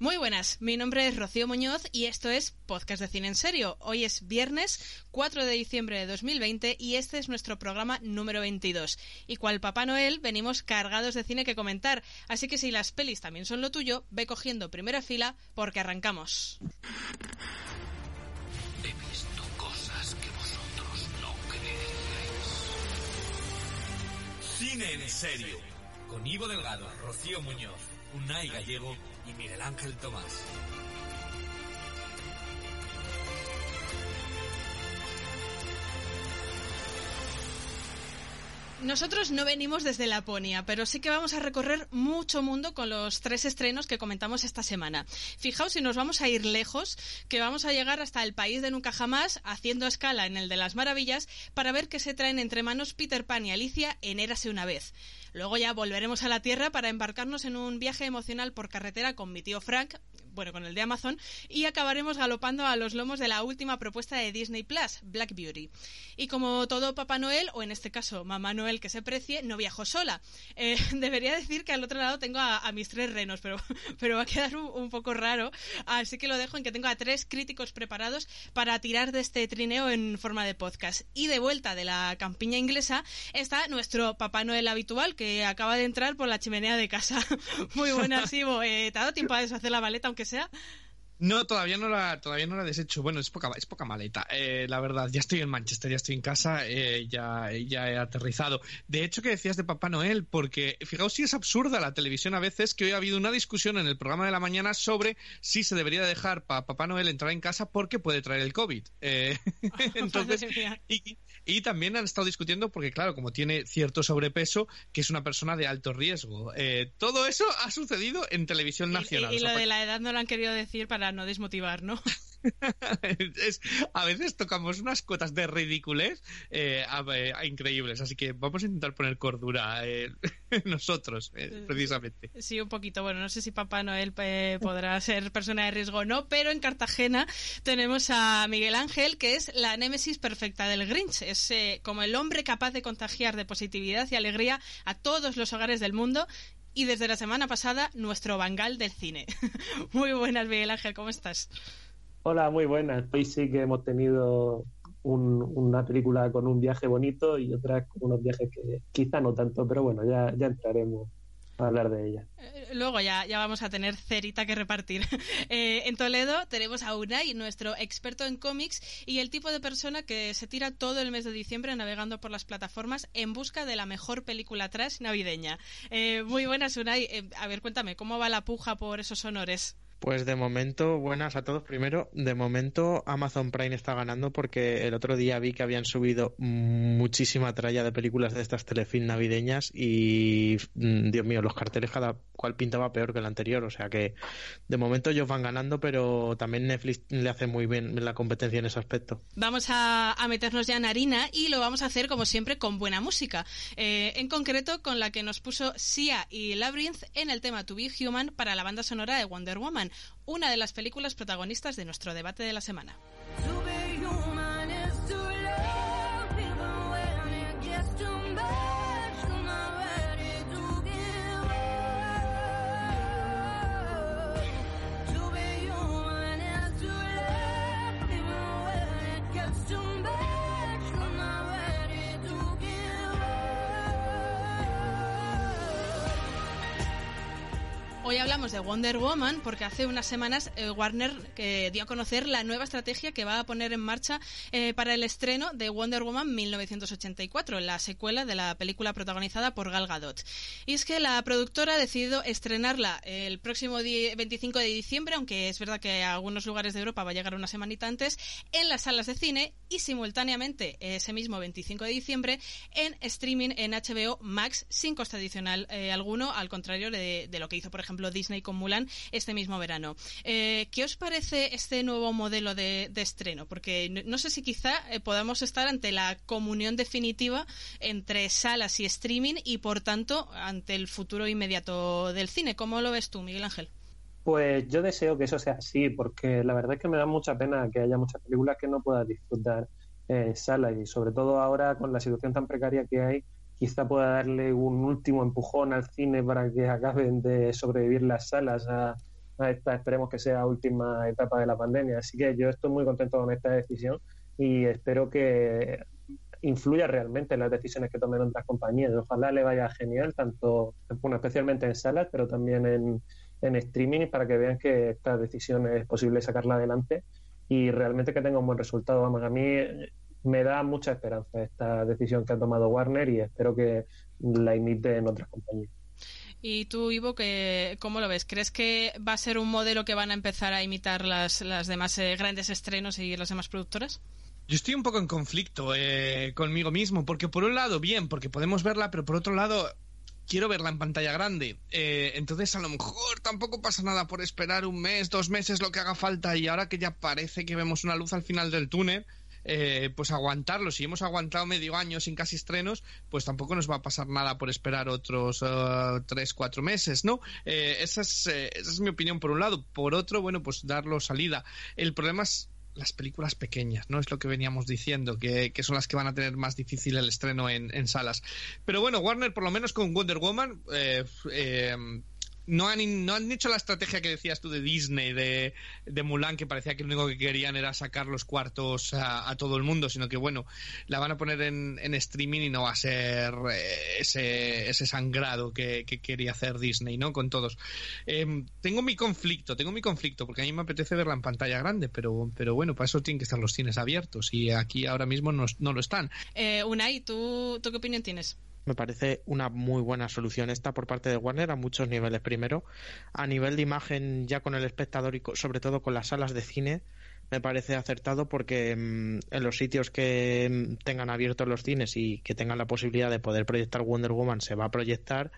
Muy buenas, mi nombre es Rocío Muñoz y esto es Podcast de Cine en Serio. Hoy es viernes 4 de diciembre de 2020 y este es nuestro programa número 22. Y cual Papá Noel venimos cargados de cine que comentar, así que si las pelis también son lo tuyo, ve cogiendo primera fila porque arrancamos. He visto cosas que vosotros no creeríais. Cine en serio. Con Ivo Delgado, Rocío Muñoz, Unai Gallego y Miguel Ángel Tomás. Nosotros no venimos desde Laponia, pero sí que vamos a recorrer mucho mundo con los tres estrenos que comentamos esta semana. Fijaos si nos vamos a ir lejos, que vamos a llegar hasta el país de nunca jamás, haciendo escala en el de las maravillas, para ver qué se traen entre manos Peter Pan y Alicia en Érase una vez. Luego ya volveremos a la Tierra para embarcarnos en un viaje emocional por carretera con mi tío Frank, bueno, con el de Amazon, y acabaremos galopando a los lomos de la última propuesta de Disney Plus, Black Beauty. Y como todo Papá Noel, o en este caso Mamá Noel que se precie, no viajo sola. Eh, debería decir que al otro lado tengo a, a mis tres renos, pero, pero va a quedar un, un, poco raro, así que lo dejo en que tengo a tres críticos preparados para tirar de este trineo en forma de podcast. Y de vuelta de la campiña inglesa está nuestro Papá Noel habitual, que acaba de entrar por la chimenea de casa. Muy buenas, Ivo. Eh, ¿Te ha dado tiempo a deshacer la maleta, aunque sea? No, todavía no la, todavía no la he deshecho. Bueno, es poca, es poca maleta. Eh, la verdad, ya estoy en Manchester, ya estoy en casa, eh, ya, ya he aterrizado. De hecho, que decías de Papá Noel, porque fijaos si es absurda la televisión a veces, que hoy ha habido una discusión en el programa de la mañana sobre si se debería dejar para Papá Noel entrar en casa porque puede traer el COVID. Eh, entonces, y, y, también han estado discutiendo porque, claro, como tiene cierto sobrepeso, que es una persona de alto riesgo. Eh, todo eso ha sucedido en televisión nacional. Y, y, y lo de la edad no lo han querido decir para no desmotivar, ¿no? es, a veces tocamos unas cotas de ridiculez eh, a, a, increíbles, así que vamos a intentar poner cordura eh, nosotros, eh, precisamente. Sí, un poquito. Bueno, no sé si Papá Noel eh, podrá ser persona de riesgo o no, pero en Cartagena tenemos a Miguel Ángel, que es la némesis perfecta del Grinch. Es eh, como el hombre capaz de contagiar de positividad y alegría a todos los hogares del mundo y desde la semana pasada nuestro Bangal del cine. Muy buenas, Miguel Ángel, ¿cómo estás? Hola, muy buenas. Hoy sí que hemos tenido un, una película con un viaje bonito y otra con unos viajes que quizá no tanto, pero bueno, ya, ya entraremos hablar de ella. Luego ya, ya vamos a tener cerita que repartir. Eh, en Toledo tenemos a Unai, nuestro experto en cómics y el tipo de persona que se tira todo el mes de diciembre navegando por las plataformas en busca de la mejor película trash navideña. Eh, muy buenas, Unai. Eh, a ver, cuéntame, ¿cómo va la puja por esos honores? Pues de momento, buenas a todos. Primero, de momento Amazon Prime está ganando porque el otro día vi que habían subido muchísima tralla de películas de estas telefilm navideñas y, Dios mío, los carteles cada cual pintaba peor que el anterior. O sea que de momento ellos van ganando, pero también Netflix le hace muy bien la competencia en ese aspecto. Vamos a, a meternos ya en harina y lo vamos a hacer como siempre con buena música. Eh, en concreto con la que nos puso Sia y Labyrinth en el tema To Be Human para la banda sonora de Wonder Woman una de las películas protagonistas de nuestro debate de la semana. Hoy hablamos de Wonder Woman porque hace unas semanas eh, Warner eh, dio a conocer la nueva estrategia que va a poner en marcha eh, para el estreno de Wonder Woman 1984, la secuela de la película protagonizada por Gal Gadot. Y es que la productora ha decidido estrenarla el próximo 25 de diciembre, aunque es verdad que a algunos lugares de Europa va a llegar una semanita antes, en las salas de cine y simultáneamente ese mismo 25 de diciembre en streaming en HBO Max sin coste adicional alguno, al contrario de, de, lo que hizo, por ejemplo, Disney con Mulan este mismo verano. Eh, ¿Qué os parece este nuevo modelo de, estreno? Porque no, sé si quizá eh, podamos estar ante la comunión definitiva entre salas y streaming y, por tanto, ante el futuro inmediato del cine. ¿Cómo lo ves tú, Miguel Ángel? Pues yo deseo que eso sea así, porque la verdad es que me da mucha pena que haya muchas películas que no pueda disfrutar en sala y sobre todo ahora con la situación tan precaria que hay, quizá pueda darle un último empujón al cine para que acaben de sobrevivir las salas a, esta, esperemos que sea última etapa de la pandemia. Así que yo estoy muy contento con esta decisión y espero que influya realmente en las decisiones que tomen otras compañías. Ojalá le vaya genial, tanto, especialmente en salas, pero también en, en streaming para que vean que esta decisión es posible sacarla adelante y realmente que tenga un buen resultado. Vamos, a mí me da mucha esperanza esta decisión que ha tomado Warner y espero que la imite en otras compañías. ¿Y tú, Ivo, que, cómo lo ves? ¿Crees que va a ser un modelo que van a empezar a imitar las, las demás eh, grandes estrenos y las demás productoras? Yo estoy un poco en conflicto eh, conmigo mismo, porque por un lado, bien, porque podemos verla, pero por otro lado, quiero verla en pantalla grande. Eh, entonces, a lo mejor tampoco pasa nada por esperar un mes, dos meses, lo que haga falta. Y ahora que ya parece que vemos una luz al final del túnel, eh, pues aguantarlo. Si hemos aguantado medio año sin casi estrenos, pues tampoco nos va a pasar nada por esperar otros uh, tres, cuatro meses, ¿no? Eh, esa, es, esa es mi opinión por un lado. Por otro, bueno, pues darlo salida. El problema es las películas pequeñas, ¿no? Es lo que veníamos diciendo, que, son las que van a tener más difícil el estreno en, salas. Pero bueno, Warner, por lo menos con Wonder Woman, eh, eh, no han, no han hecho la estrategia que decías tú de Disney, de, de Mulan, que parecía que lo único que querían era sacar los cuartos a, todo el mundo, sino que bueno, la van a poner en, en streaming y no va a ser eh, ese, ese sangrado que, quería hacer Disney, ¿no? Con todos. Em, tengo mi conflicto, tengo mi conflicto, porque a mí me apetece verla en pantalla grande, pero, pero bueno, para eso tienen que estar los cines abiertos y aquí ahora mismo no, no lo están. Eh, Unai, ¿tú, ¿tú qué opinión tienes? Me parece una muy buena solución esta por parte de Warner a muchos niveles. Primero, a nivel de imagen ya con el espectador y sobre todo con las salas de cine, me parece acertado porque mm, en los sitios que mm, tengan abiertos los cines y que tengan la posibilidad de poder proyectar Wonder Woman se va a proyectar.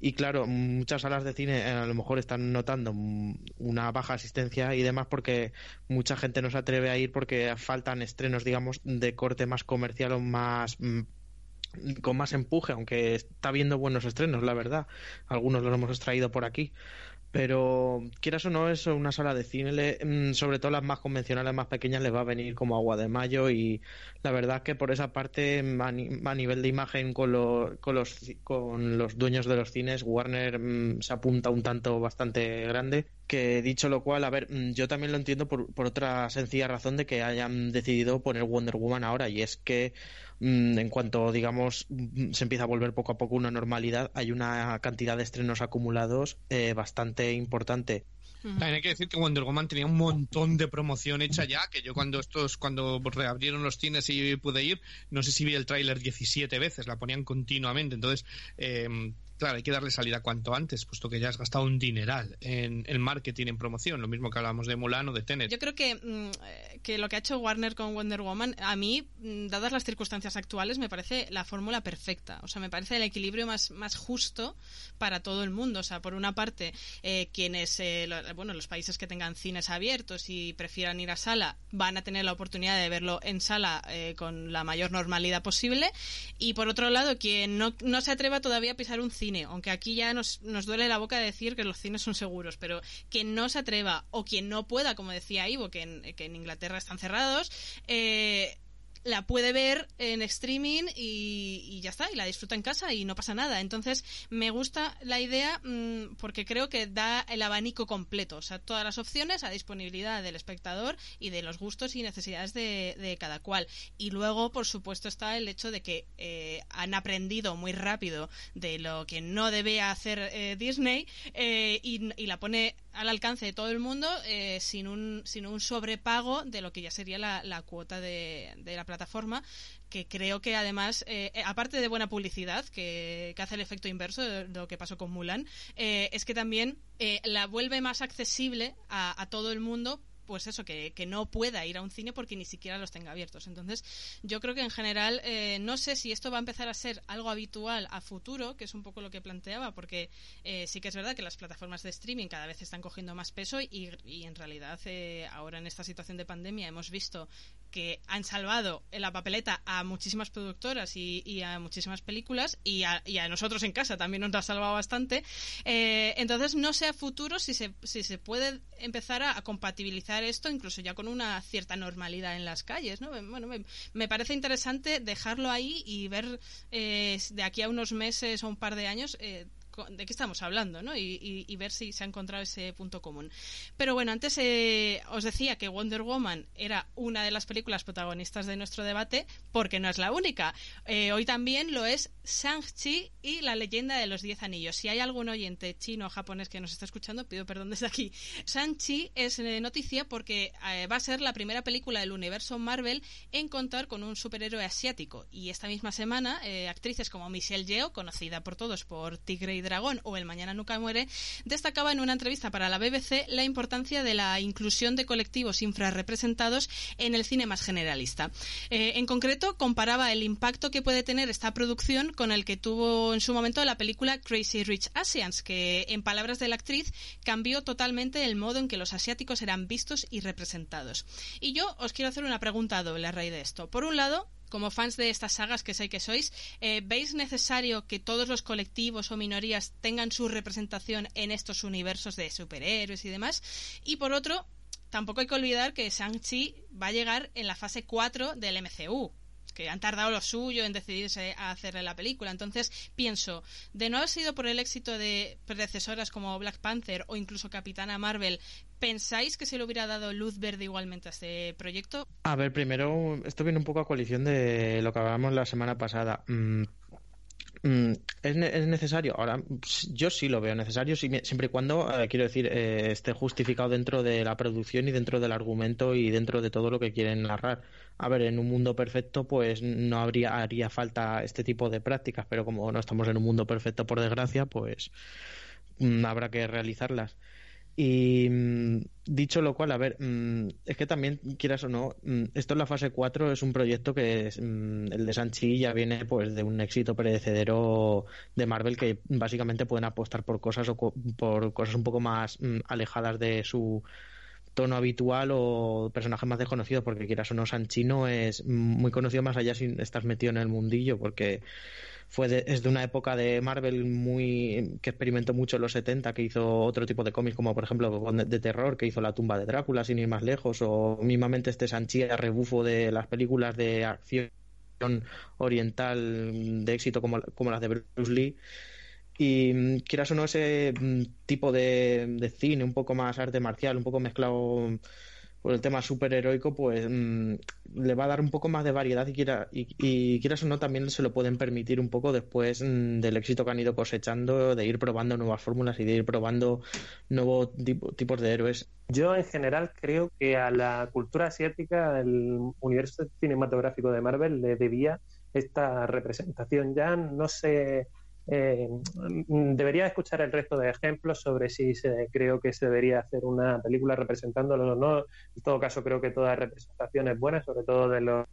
Y claro, muchas salas de cine eh, a lo mejor están notando mm, una baja asistencia y demás porque mucha gente no se atreve a ir porque faltan estrenos, digamos, de corte más comercial o más con más empuje, aunque está viendo buenos estrenos, la verdad. Algunos los hemos extraído por aquí. Pero quieras o no, es una sala de cine, mm, sobre todo las más convencionales, más pequeñas, les va a venir como agua de mayo. Y la verdad que por esa parte, mm, a, nivel de imagen con, con, los, con los dueños de los cines, Warner mm, se apunta un tanto bastante grande que dicho lo cual, a ver, mm, yo también lo entiendo por, por, otra sencilla razón de que hayan decidido poner Wonder Woman ahora y es que mm, en cuanto, digamos, mm, se empieza a volver poco a poco una normalidad, hay una cantidad de estrenos acumulados eh, bastante importante. También hay que decir que Wonder Woman tenía un montón de promoción hecha ya, que yo cuando estos, cuando reabrieron los cines y pude ir, no sé si vi el tráiler 17 veces, la ponían continuamente, entonces eh, claro, hay que darle salida cuanto antes, puesto que ya has gastado un dineral en, el marketing, en promoción, lo mismo que hablamos de Mulan o de Tenet. Yo creo que, mm, que lo que ha hecho Warner con Wonder Woman, a mí, mm, dadas las circunstancias actuales, me parece la fórmula perfecta. O sea, me parece el equilibrio más, más justo para todo el mundo. O sea, por una parte, eh, quienes, eh, bueno, los países que tengan cines abiertos y prefieran ir a sala, van a tener la oportunidad de verlo en sala eh, con la mayor normalidad posible. Y por otro lado, quien no, no se atreva todavía a pisar un cine aunque aquí ya nos, nos duele la boca decir que los cines son seguros, pero quien no se atreva o quien no pueda, como decía Ivo, que en, que en Inglaterra están cerrados, eh, la puede ver en streaming y, ya está, y la disfruta en casa y no pasa nada. Entonces, me gusta la idea mm, porque creo que da el abanico completo, o sea, todas las opciones a disponibilidad del espectador y de los gustos y necesidades de, cada cual. Y luego, por supuesto, está el hecho de que eh, han aprendido muy rápido de lo que no debe hacer eh, Disney eh, y la pone al alcance de todo el mundo eh, sin, un, sin un sobrepago de lo que ya sería la, la cuota de, de, la plataforma que creo que además, eh, eh, aparte de buena publicidad, que, que, hace el efecto inverso de lo que pasó con Mulan, es que también la vuelve más accesible a, a todo el mundo pues eso, que, que, no pueda ir a un cine porque ni siquiera los tenga abiertos. Entonces, yo creo que en general, eh, no sé si esto va a empezar a ser algo habitual a futuro, que es un poco lo que planteaba, porque eh, sí que es verdad que las plataformas de streaming cada vez están cogiendo más peso y, y en realidad eh, ahora en esta situación de pandemia hemos visto que han salvado en la papeleta a muchísimas productoras y, a muchísimas películas y a, nosotros en casa también nos ha salvado bastante. Eh, entonces no sé a futuro si se, si se puede empezar a, compatibilizar esto incluso ya con una cierta normalidad en las calles. ¿no? Bueno, me, parece interesante dejarlo ahí y ver eh, de aquí a unos meses o un par de años eh, de qué estamos hablando, ¿no? Y, ver si se ha encontrado ese punto común. Pero bueno, antes eh, os decía que Wonder Woman era una de las películas protagonistas de nuestro debate, porque no es la única. Eh, hoy también lo es Shang-Chi y la leyenda de los Diez Anillos. Si hay algún oyente chino o japonés que nos está escuchando, pido perdón desde aquí. Shang-Chi es eh, noticia porque va a ser la primera película del universo Marvel en contar con un superhéroe asiático. Y esta misma semana, actrices como Michelle Yeoh, conocida por todos por Tigre y Dragón o El Mañana Nunca Muere, destacaba en una entrevista para la BBC la importancia de la inclusión de colectivos infrarrepresentados en el cine más generalista. Eh, en concreto, comparaba el impacto que puede tener esta producción con el que tuvo en su momento la película Crazy Rich Asians, que, en palabras de la actriz, cambió totalmente el modo en que los asiáticos eran vistos y representados. Y yo os quiero hacer una pregunta doble a raíz de esto. Por un lado, como fans de estas sagas que sé que sois, eh, ¿veis necesario que todos los colectivos o minorías tengan su representación en estos universos de superhéroes y demás? Y por otro, tampoco hay que olvidar que Shang-Chi va a llegar en la fase 4 del MCU que han tardado lo suyo en decidirse a hacerle la película. Entonces pienso, de no haber sido por el éxito de predecesoras como Black Panther o incluso Capitana Marvel, ¿pensáis que se le hubiera dado luz verde igualmente a este proyecto? A ver, primero, esto viene un poco a colisión de lo que hablábamos la semana pasada. Mm, mm, ¿Es, necesario? Ahora, yo sí lo veo necesario, siempre y cuando, eh, quiero decir, eh, esté justificado dentro de la producción y dentro del argumento y dentro de todo lo que quieren narrar a ver, en un mundo perfecto, pues no habría haría falta este tipo de prácticas, pero como no estamos en un mundo perfecto, por desgracia, pues mm, habrá que realizarlas. Y mm, dicho lo cual, a ver, mm, es que también, quieras o no, esto en la fase 4 es un proyecto que es, el de Sanchi ya viene pues de un éxito predecedero de Marvel que básicamente pueden apostar por cosas o por cosas un poco más alejadas de su tono habitual o personaje más desconocido, porque quieras o no, Sanchino es muy conocido más allá si estás metido en el mundillo, porque fue es de una época de Marvel muy que experimentó mucho en los 70, que hizo otro tipo de cómics, como por ejemplo de terror, que hizo La tumba de Drácula, sin ir más lejos, o mismamente este Sanchi a rebufo de las películas de acción oriental de éxito como, como las de Bruce Lee. Y mm, quieras o no, ese mm, tipo de, cine, un poco más arte marcial, un poco mezclado por el tema superheroico, pues mm, le va a dar un poco más de variedad y, quiera, y, quieras o no, también se lo pueden permitir un poco después del éxito que han ido cosechando, de ir probando nuevas fórmulas y de ir probando nuevos tipos de héroes. Yo en general creo que a la cultura asiática, el universo cinematográfico de Marvel le debía esta representación. Ya no sé eh, debería escuchar el resto de ejemplos sobre si se, creo que se debería hacer una película representándolo o no. En todo caso, creo que toda representación es buena, sobre todo de los,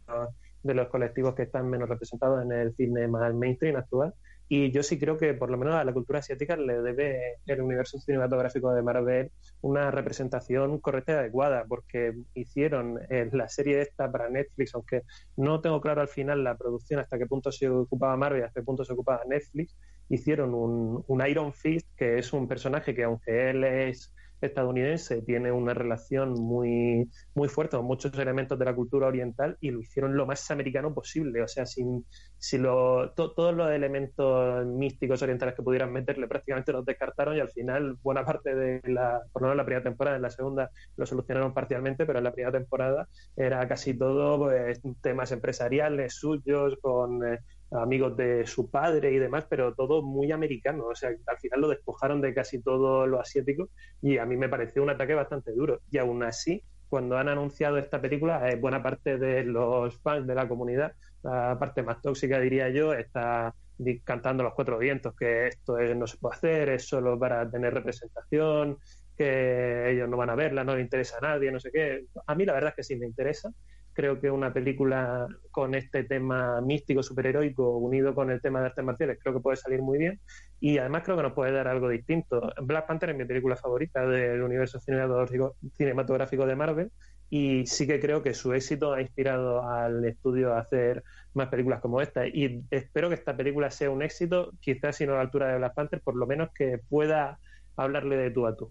de los colectivos que están menos representados en el cine más mainstream actual. Y yo sí creo que por lo menos a la cultura asiática le debe el universo cinematográfico de Marvel una representación correcta y adecuada, porque hicieron eh, la serie esta para Netflix, aunque no tengo claro al final la producción hasta qué punto se ocupaba Marvel, hasta qué punto se ocupaba Netflix, hicieron un, un Iron Fist, que es un personaje que aunque él es estadounidense tiene una relación muy, muy fuerte con muchos elementos de la cultura oriental y lo hicieron lo más americano posible. O sea, sin, si lo, todos los elementos místicos orientales que pudieran meterle prácticamente los descartaron y al final buena parte de la, por lo menos la primera temporada, en la segunda lo solucionaron parcialmente, pero en la primera temporada era casi todo pues, temas empresariales suyos con... Eh, amigos de su padre y demás, pero todo muy americano. O sea, al final lo despojaron de casi todo lo asiático y a mí me pareció un ataque bastante duro. Y aún así, cuando han anunciado esta película, eh, buena parte de los fans de la comunidad, la parte más tóxica diría yo, está cantando los cuatro vientos, que esto no se puede hacer, es solo para tener representación, que ellos no van a verla, no le interesa a nadie, no sé qué. A mí la verdad es que sí me interesa. Creo que una película con este tema místico, superheroico, unido con el tema de artes marciales, creo que puede salir muy bien. Y además creo que nos puede dar algo distinto. Black Panther es mi película favorita del universo cinematográfico de Marvel y sí que creo que su éxito ha inspirado al estudio a hacer más películas como esta y espero que esta película sea un éxito, quizás si no a la altura de Black Panther, por lo menos que pueda hablarle de tú a tú.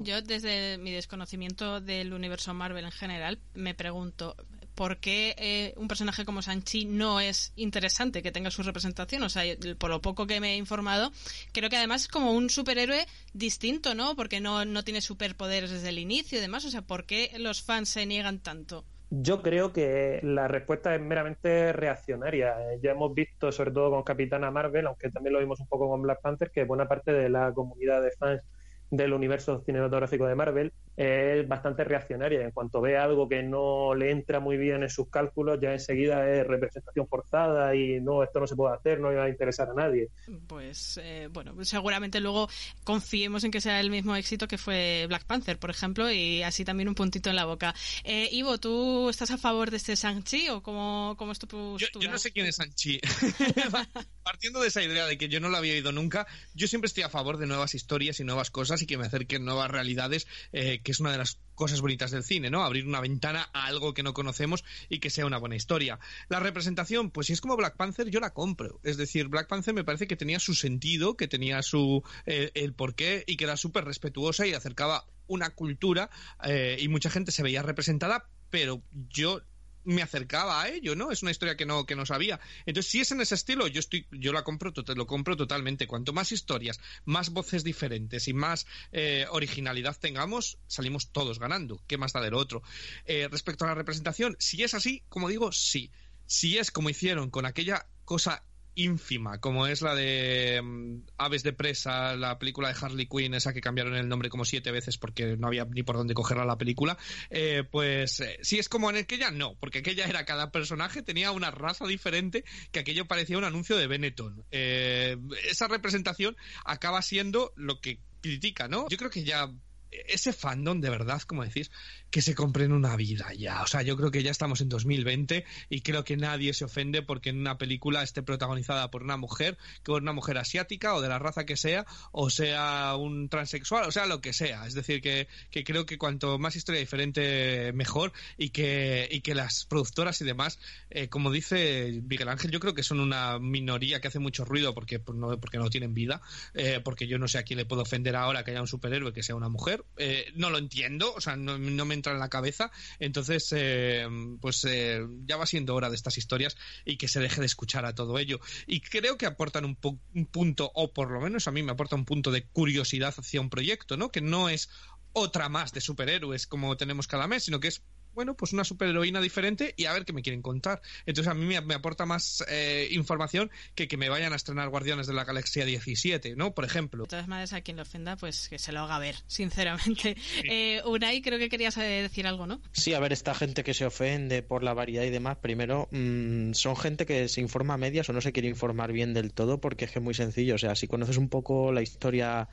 Yo desde mi desconocimiento del universo Marvel en general me pregunto, por qué eh, un personaje como Sanchi no es interesante que tenga su representación. O sea, por lo poco que me he informado, creo que además es como un superhéroe distinto, ¿no? Porque no, no tiene superpoderes desde el inicio y demás. O sea, ¿por qué los fans se niegan tanto? Yo creo que la respuesta es meramente reaccionaria. Ya hemos visto, sobre todo con Capitana Marvel, aunque también lo vimos un poco con Black Panther, que buena parte de la comunidad de fans del universo cinematográfico de Marvel es bastante reaccionaria. En cuanto ve algo que no le entra muy bien en sus cálculos, ya enseguida es representación forzada y no, esto no se puede hacer, no iba a interesar a nadie. Pues eh, bueno, seguramente luego confiemos en que sea el mismo éxito que fue Black Panther, por ejemplo, y así también un puntito en la boca. Eh, Ivo, ¿tú estás a favor de este Shang-Chi o cómo, cómo es tu postura? Yo, yo no sé quién es Shang-Chi. Partiendo de esa idea de que yo no lo había oído nunca, yo siempre estoy a favor de nuevas historias y nuevas cosas y que me acerquen nuevas realidades, eh, que es una de las cosas bonitas del cine, ¿no? Abrir una ventana a algo que no conocemos y que sea una buena historia. La representación, pues si es como Black Panther, yo la compro. Es decir, Black Panther me parece que tenía su sentido, que tenía su eh, el porqué y que era súper respetuosa y acercaba una cultura eh, y mucha gente se veía representada, pero yo me acercaba a ello, ¿no? Es una historia que no, que no sabía. Entonces, si es en ese estilo, yo estoy, yo la compro, lo compro totalmente. Cuanto más historias, más voces diferentes y más eh, originalidad tengamos, salimos todos ganando. ¿Qué más da del otro? Eh, respecto a la representación, si es así, como digo, sí. Si es como hicieron con aquella cosa ínfima, como es la de mm, Aves de Presa, la película de Harley Quinn, esa que cambiaron el nombre como siete veces porque no había ni por dónde cogerla la película, eh, pues eh, si es como en aquella, no, porque aquella era cada personaje tenía una raza diferente que aquello parecía un anuncio de Benetton. Eh, esa representación acaba siendo lo que critica, ¿no? Yo creo que ya ese fandom, de verdad, como decís, que se compren una vida ya. O sea, yo creo que ya estamos en 2020 y creo que nadie se ofende porque en una película esté protagonizada por una mujer, que por una mujer asiática o de la raza que sea, o sea un transexual, o sea lo que sea. Es decir, que, que creo que cuanto más historia diferente, mejor y que, y que las productoras y demás, eh, como dice Miguel Ángel, yo creo que son una minoría que hace mucho ruido porque no, porque no tienen vida, eh, porque yo no sé a quién le puedo ofender ahora que haya un superhéroe que sea una mujer. Eh, no lo entiendo, o sea, no, no me entra en la cabeza. Entonces, eh, pues eh, ya va siendo hora de estas historias y que se deje de escuchar a todo ello. Y creo que aportan un, un punto, o por lo menos a mí me aporta un punto de curiosidad hacia un proyecto, ¿no? Que no es otra más de superhéroes como tenemos cada mes, sino que es bueno, pues una superheroína diferente y a ver qué me quieren contar. Entonces a mí me, aporta más eh, información que que me vayan a estrenar Guardianes de la Galaxia 17, ¿no? Por ejemplo. De todas maneras, a quien le ofenda, pues que se lo haga ver, sinceramente. Eh, Unai, creo que querías eh, decir algo, ¿no? Sí, a ver, esta gente que se ofende por la variedad y demás, primero, mmm, son gente que se informa a medias o no se quiere informar bien del todo porque es que es muy sencillo. O sea, si conoces un poco la historia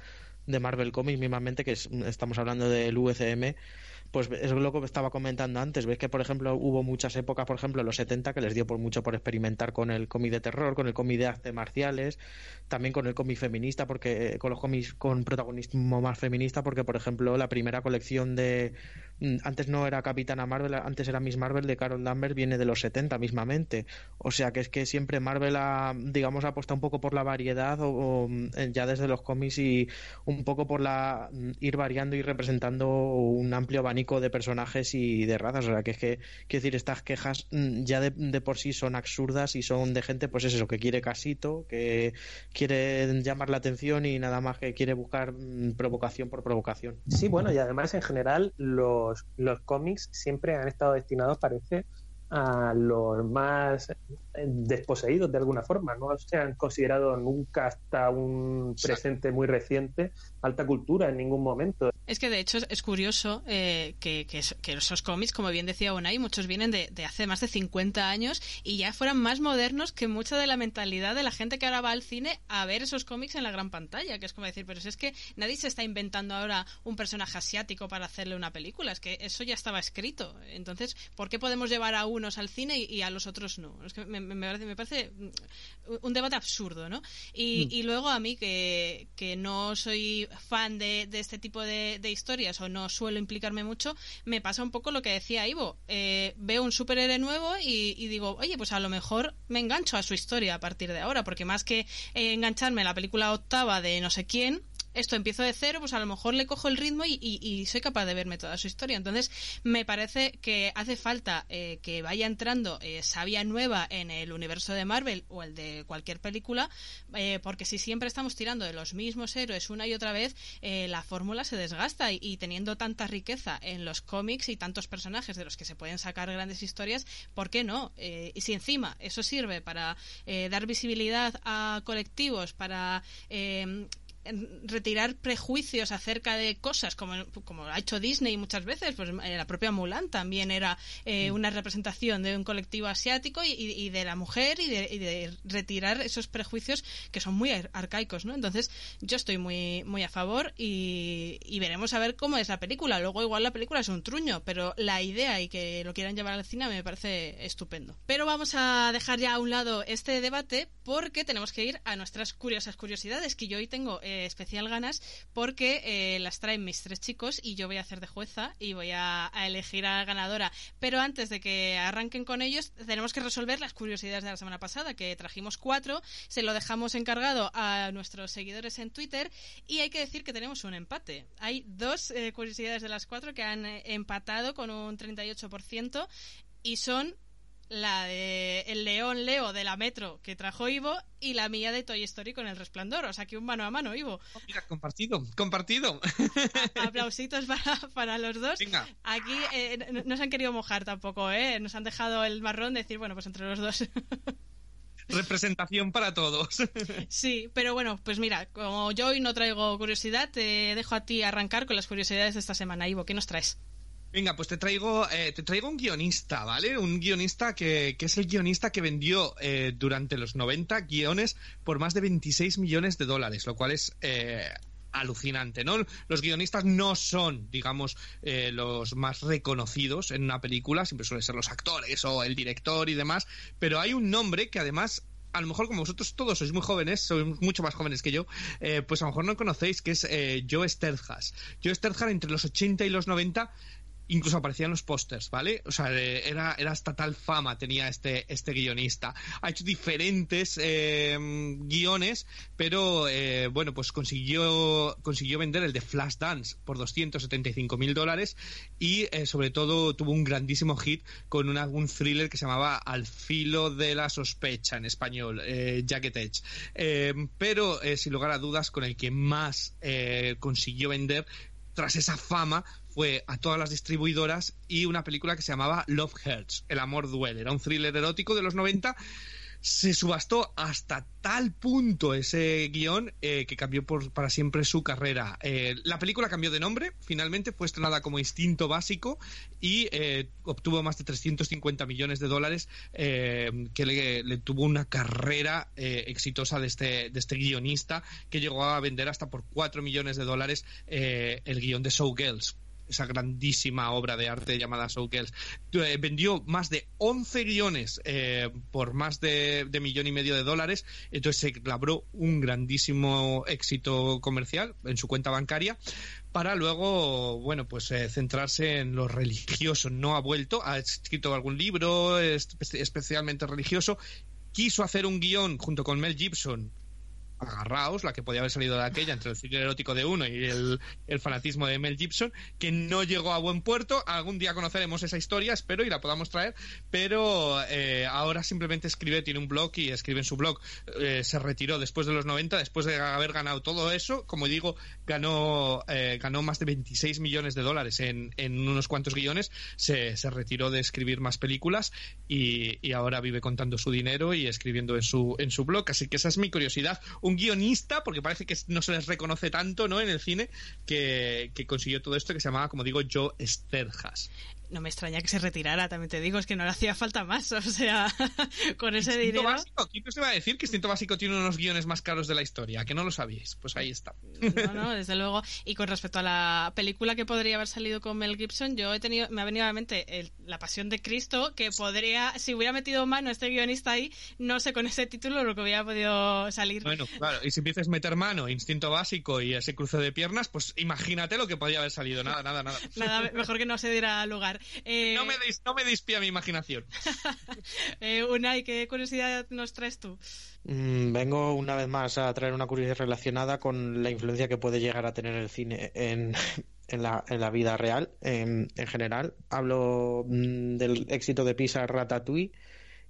de Marvel Comics, mismamente, que es, estamos hablando del UCM, pues es lo que estaba comentando antes. Ves que, por ejemplo, hubo muchas épocas, por ejemplo, en los 70, que les dio por mucho por experimentar con el cómic de terror, con el cómic de artes marciales, también con el cómic feminista, porque con los cómics con protagonismo más feminista, porque, por ejemplo, la primera colección de antes no era Capitana Marvel, antes era Miss Marvel de Carol Danvers, viene de los 70 mismamente. O sea que es que siempre Marvel ha, digamos, apuesta un poco por la variedad o, mm, ya desde los cómics y un poco por la mm, ir variando y representando un amplio abanico de personajes y de razas. O sea que es que, quiero decir, estas quejas ya de, por sí son absurdas y son de gente, pues es eso, que quiere casito, que quiere llamar la atención y nada más que quiere buscar provocación por provocación. Sí, bueno, y además en general los cómics siempre han estado destinados, parece, a los más eh, desposeídos de alguna forma. No se han considerado nunca hasta un presente muy reciente alta cultura en ningún momento. Es que de hecho es curioso eh, que, que, esos cómics, como bien decía Unai, muchos vienen de, de, hace más de 50 años y ya fueran más modernos que mucha de la mentalidad de la gente que ahora va al cine a ver esos cómics en la gran pantalla, que es como decir, pero si es que nadie se está inventando ahora un personaje asiático para hacerle una película, es que eso ya estaba escrito. Entonces, ¿por qué podemos llevar a unos al cine y, a los otros no? Es que me, me, parece, me parece un debate absurdo, ¿no? Y, mm. y luego a mí, que, que no soy fan de, de este tipo de, de, historias o no suelo implicarme mucho, me pasa un poco lo que decía Ivo. Eh, veo un superhéroe nuevo y, y, digo, oye, pues a lo mejor me engancho a su historia a partir de ahora, porque más que eh, engancharme a la película octava de no sé quién, esto empiezo de cero, pues a lo mejor le cojo el ritmo y, soy capaz de verme toda su historia. Entonces, me parece que hace falta eh, que vaya entrando eh, sabia nueva en el universo de Marvel o el de cualquier película, eh, porque si siempre estamos tirando de los mismos héroes una y otra vez, la fórmula se desgasta y, teniendo tanta riqueza en los cómics y tantos personajes de los que se pueden sacar grandes historias, ¿por qué no? y si encima eso sirve para dar visibilidad a colectivos, para retirar prejuicios acerca de cosas como, como ha hecho Disney muchas veces pues eh, la propia Mulan también era eh, mm. una representación de un colectivo asiático y, de la mujer y de, retirar esos prejuicios que son muy arcaicos no entonces yo estoy muy muy a favor y, veremos a ver cómo es la película. Luego igual la película es un truño pero la idea y que lo quieran llevar al cine me parece estupendo. Pero vamos a dejar ya a un lado este debate porque tenemos que ir a nuestras curiosas curiosidades que yo hoy tengo eh, especial ganas porque eh, las traen mis tres chicos y yo voy a hacer de jueza y voy a, elegir a la ganadora. Pero antes de que arranquen con ellos, tenemos que resolver las curiosidades de la semana pasada, que trajimos cuatro, se lo dejamos encargado a nuestros seguidores en Twitter y hay que decir que tenemos un empate. Hay dos eh, curiosidades de las cuatro que han empatado con un 38% y son la de El León Leo de la Metro que trajo Ivo y la mía de Toy Story con El Resplandor. O sea, que un mano a mano, Ivo. Oh, mira, compartido, compartido. aplausitos para, para, los dos. Aquí eh, no se han querido mojar tampoco, ¿eh? Nos han dejado el marrón de decir, bueno, pues entre los dos. Representación para todos. Sí, pero bueno, pues mira, como yo hoy no traigo curiosidad, te dejo a ti arrancar con las curiosidades de esta semana. Ivo, ¿qué nos traes? Venga, pues te traigo, eh, te traigo un guionista, ¿vale? Un guionista que, es el guionista que vendió eh, durante los 90 guiones por más de 26 millones de dólares, lo cual es eh, alucinante, ¿no? Los guionistas no son, digamos, los más reconocidos en una película, siempre suelen ser los actores o el director y demás, pero hay un nombre que además a lo mejor como vosotros todos sois muy jóvenes, sois mucho más jóvenes que yo, pues a lo mejor no conocéis, que es Joe Sterhas. Joe Sterhas entre los 80 y los 90 incluso aparecían los pósters, ¿vale? O sea, eh, era, era hasta tal fama tenía este, este guionista. Ha hecho diferentes eh, guiones, pero eh, bueno, pues consiguió, consiguió vender el de Flashdance por 275 mil dólares y sobre todo tuvo un grandísimo hit con una, un thriller que se llamaba Al filo de la sospecha en español, Jacket Edge. pero sin lugar a dudas, con el que más consiguió vender tras esa fama fue a todas las distribuidoras y una película que se llamaba Love Hurts, El amor duele. Era un thriller erótico de los 90 se subastó hasta tal punto ese guion eh, que cambió por, para siempre su carrera. Eh, la película cambió de nombre, finalmente fue estrenada como Instinto Básico y eh, obtuvo más de 350 millones de dólares, que le, tuvo una carrera exitosa de este, de este guionista que llegó a vender hasta por 4 millones de dólares el guion de Showgirls esa grandísima obra de arte llamada Showgirls, eh, vendió más de 11 guiones eh, por más de, millón y medio de dólares, entonces se labró un grandísimo éxito comercial en su cuenta bancaria para luego, bueno, pues eh, centrarse en lo religioso. No ha vuelto, ha escrito algún libro especialmente religioso, quiso hacer un guion junto con Mel Gibson agarraos, la que podía haber salido de aquella entre el cine erótico de uno y el, el, fanatismo de Mel Gibson, que no llegó a buen puerto. Algún día conoceremos esa historia, espero, y la podamos traer, pero eh, ahora simplemente escribe, tiene un blog y escribe en su blog. Eh, se retiró después de los 90, después de haber ganado todo eso. Como digo, ganó, eh, ganó más de 26 millones de dólares en, en unos cuantos guiones. Se, se, retiró de escribir más películas y, y, ahora vive contando su dinero y escribiendo en su, en su blog. Así que esa es mi curiosidad. Un guionista, porque parece que no se les reconoce tanto ¿no? en el cine, que, que consiguió todo esto que se llamaba, como digo, Joe Sterjas no me extraña que se retirara, también te digo, es que no le hacía falta más, o sea, con ese Instinto dinero. Básico, ¿quién os iba a decir que Instinto Básico tiene unos guiones más caros de la historia? Que no lo sabíais, pues ahí está. No, no, desde luego. Y con respecto a la película que podría haber salido con Mel Gibson, yo he tenido, me ha venido a la mente el, La Pasión de Cristo, que podría, si hubiera metido mano este guionista ahí, no sé con ese título lo que hubiera podido salir. Bueno, claro, y si empiezas a meter mano, Instinto Básico y ese cruce de piernas, pues imagínate lo que podría haber salido. Nada, nada, nada. nada, mejor que no se diera lugar. Eh, no me no me dispía mi imaginación. eh, Unai, ¿qué curiosidad nos traes tú? Mm, vengo una vez más a traer una curiosidad relacionada con la influencia que puede llegar a tener el cine en, en, la, en la, vida real, en, en, general. Hablo mm, del éxito de Pixar Ratatouille.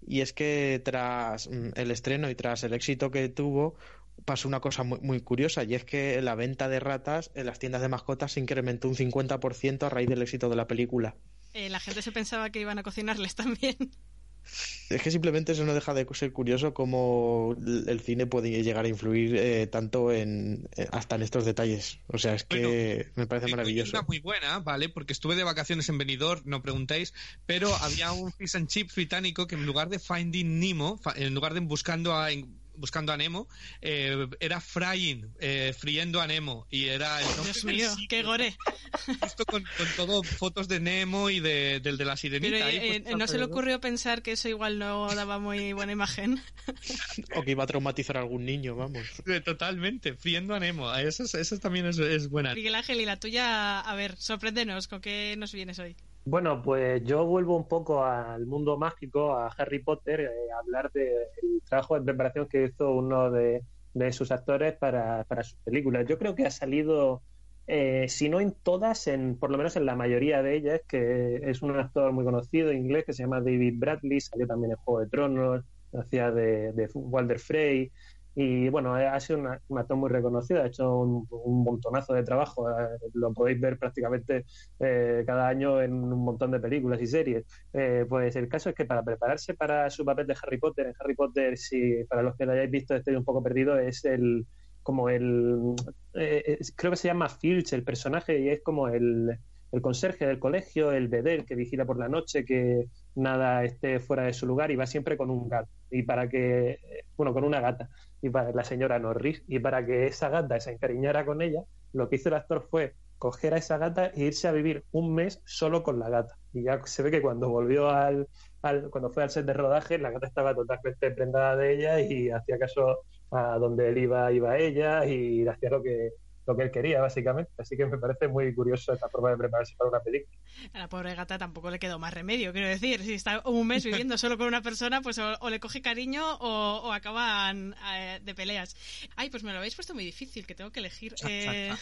Y es que tras mm, el estreno y tras el éxito que tuvo, pasó una cosa muy, muy, curiosa y es que la venta de ratas en las tiendas de mascotas se incrementó un 50% a raíz del éxito de la película. Eh, la gente se pensaba que iban a cocinarles también. Es que simplemente eso no deja de ser curioso cómo el cine puede llegar a influir eh, tanto en eh, hasta en estos detalles. O sea, es que bueno, me parece maravilloso. Una muy buena, ¿vale? Porque estuve de vacaciones en Benidorm, no preguntéis, pero había un fish and chips británico que en lugar de Finding Nemo, en lugar de buscando a buscando a Nemo, eh, era frying, eh, friendo a Nemo. Y era el Dios mío, qué gore. Justo con, con, todo fotos de Nemo y de, del de la sirenita. Pero, ahí, eh, pues, ¿No se le ocurrió pensar que eso igual no daba muy buena imagen? o que iba a traumatizar a algún niño, vamos. Totalmente, friendo a Nemo. Eso, eso también es, es buena. Miguel Ángel, y la tuya, a ver, sorpréndenos, ¿con qué nos vienes hoy? Bueno, pues yo vuelvo un poco al mundo mágico, a Harry Potter, eh, a hablar del de trabajo de preparación que hizo uno de, sus actores para, para, sus películas. Yo creo que ha salido, eh, si no en todas, en, por lo menos en la mayoría de ellas, que es un actor muy conocido inglés que se llama David Bradley, salió también en Juego de Tronos, hacía de, de Walder Frey. Y bueno, ha sido una, un actor muy reconocido, ha hecho un, un montonazo de trabajo. Eh, lo podéis ver prácticamente eh, cada año en un montón de películas y series. Eh, pues el caso es que para prepararse para su papel de Harry Potter, en Harry Potter, si para los que lo hayáis visto estoy un poco perdido, es el como el eh, creo que se llama Filch el personaje y es como el, el conserje del colegio, el bebé que vigila por la noche que nada esté fuera de su lugar y va siempre con un gato. Y para que bueno con una gata. Y para la señora Norris. Y para que esa gata se encariñara con ella lo que hizo el actor fue coger a esa gata e irse a vivir un mes solo con la gata. Y ya se ve que cuando volvió al, al cuando fue al set de rodaje la gata estaba totalmente prendada de ella y hacía caso a donde él iba iba ella y hacía lo que lo que él quería, básicamente. Así que me parece muy curioso esta forma de prepararse para una película. A la pobre gata tampoco le quedó más remedio, quiero decir. Si está un mes viviendo solo con una persona, pues o, o le coge cariño o, o acaban eh, de peleas. Ay, pues me lo habéis puesto muy difícil, que tengo que elegir. Eh...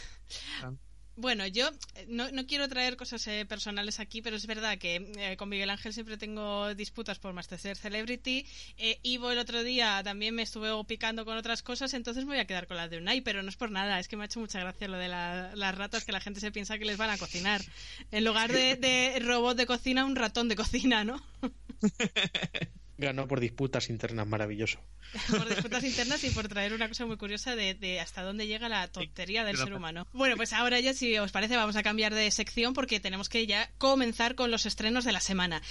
Bueno, yo no, no, quiero traer cosas eh, personales aquí, pero es verdad que eh, con Miguel Ángel siempre tengo disputas por Masterchef Celebrity. Eh, Ivo el otro día también me estuve picando con otras cosas, entonces me voy a quedar con la de Unai, pero no es por nada, es que me ha hecho mucha gracia lo de la, las ratas, que la gente se piensa que les van a cocinar. En lugar de, de robot de cocina, un ratón de cocina, ¿no? Ganó por disputas internas, maravilloso. por disputas internas y por traer una cosa muy curiosa de, de hasta dónde llega la tontería del ser humano. Bueno, pues ahora ya, si os parece, vamos a cambiar de sección porque tenemos que ya comenzar con los estrenos de la semana.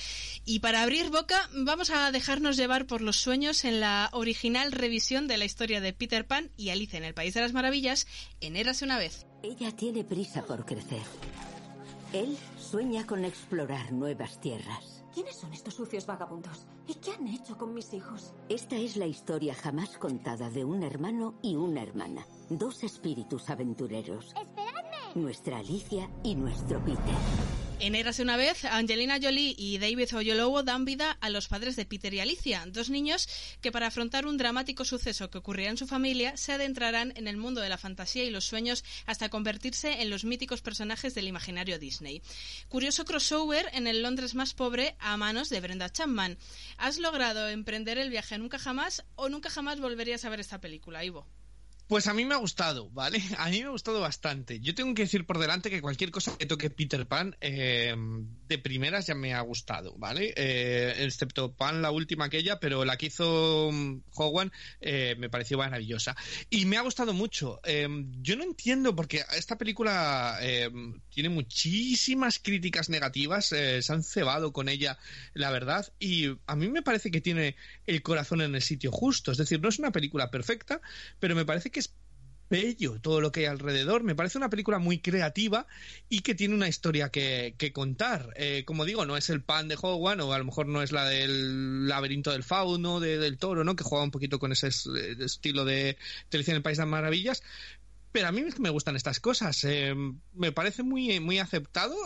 Y para abrir boca, vamos a dejarnos llevar por los sueños en la original revisión de la historia de Peter Pan y Alice en el País de las Maravillas en Érase una vez. Ella tiene prisa por crecer. Él sueña con explorar nuevas tierras. ¿Quiénes son estos sucios vagabundos? ¿Y qué han hecho con mis hijos? Esta es la historia jamás contada de un hermano y una hermana. Dos espíritus aventureros. ¡Esperadme! Nuestra Alicia y nuestro Peter. En Érase una vez, Angelina Jolie y David Oyelowo dan vida a los padres de Peter y Alicia, dos niños que para afrontar un dramático suceso que ocurrirá en su familia se adentrarán en el mundo de la fantasía y los sueños hasta convertirse en los míticos personajes del imaginario Disney. Curioso crossover en el Londres más pobre a manos de Brenda Chapman. ¿Has logrado emprender el viaje nunca jamás o nunca jamás volverías a ver esta película, Ivo? Pues a mí me ha gustado, ¿vale? A mí me ha gustado bastante. Yo tengo que decir por delante que cualquier cosa que toque Peter Pan, eh, de primeras ya me ha gustado, ¿vale? Eh, excepto Pan, la última aquella, pero la que hizo mm, Hogan eh, me pareció maravillosa. Y me ha gustado mucho. yo no entiendo, porque esta película tiene muchísimas críticas negativas, se han cebado con ella, la verdad, y a mí me parece que tiene el corazón en el sitio justo. Es decir, no es una película perfecta, pero me parece que bello todo lo que hay alrededor. Me parece una película muy creativa y que tiene una historia que, contar. Eh, como digo, no es el pan de Hogan o a lo mejor no es la del laberinto del fauno, del toro, ¿no? Que juega un poquito con ese eh, estilo de televisión en el País de las Maravillas. Pero a mí me gustan estas cosas. Eh, me parece muy, muy aceptado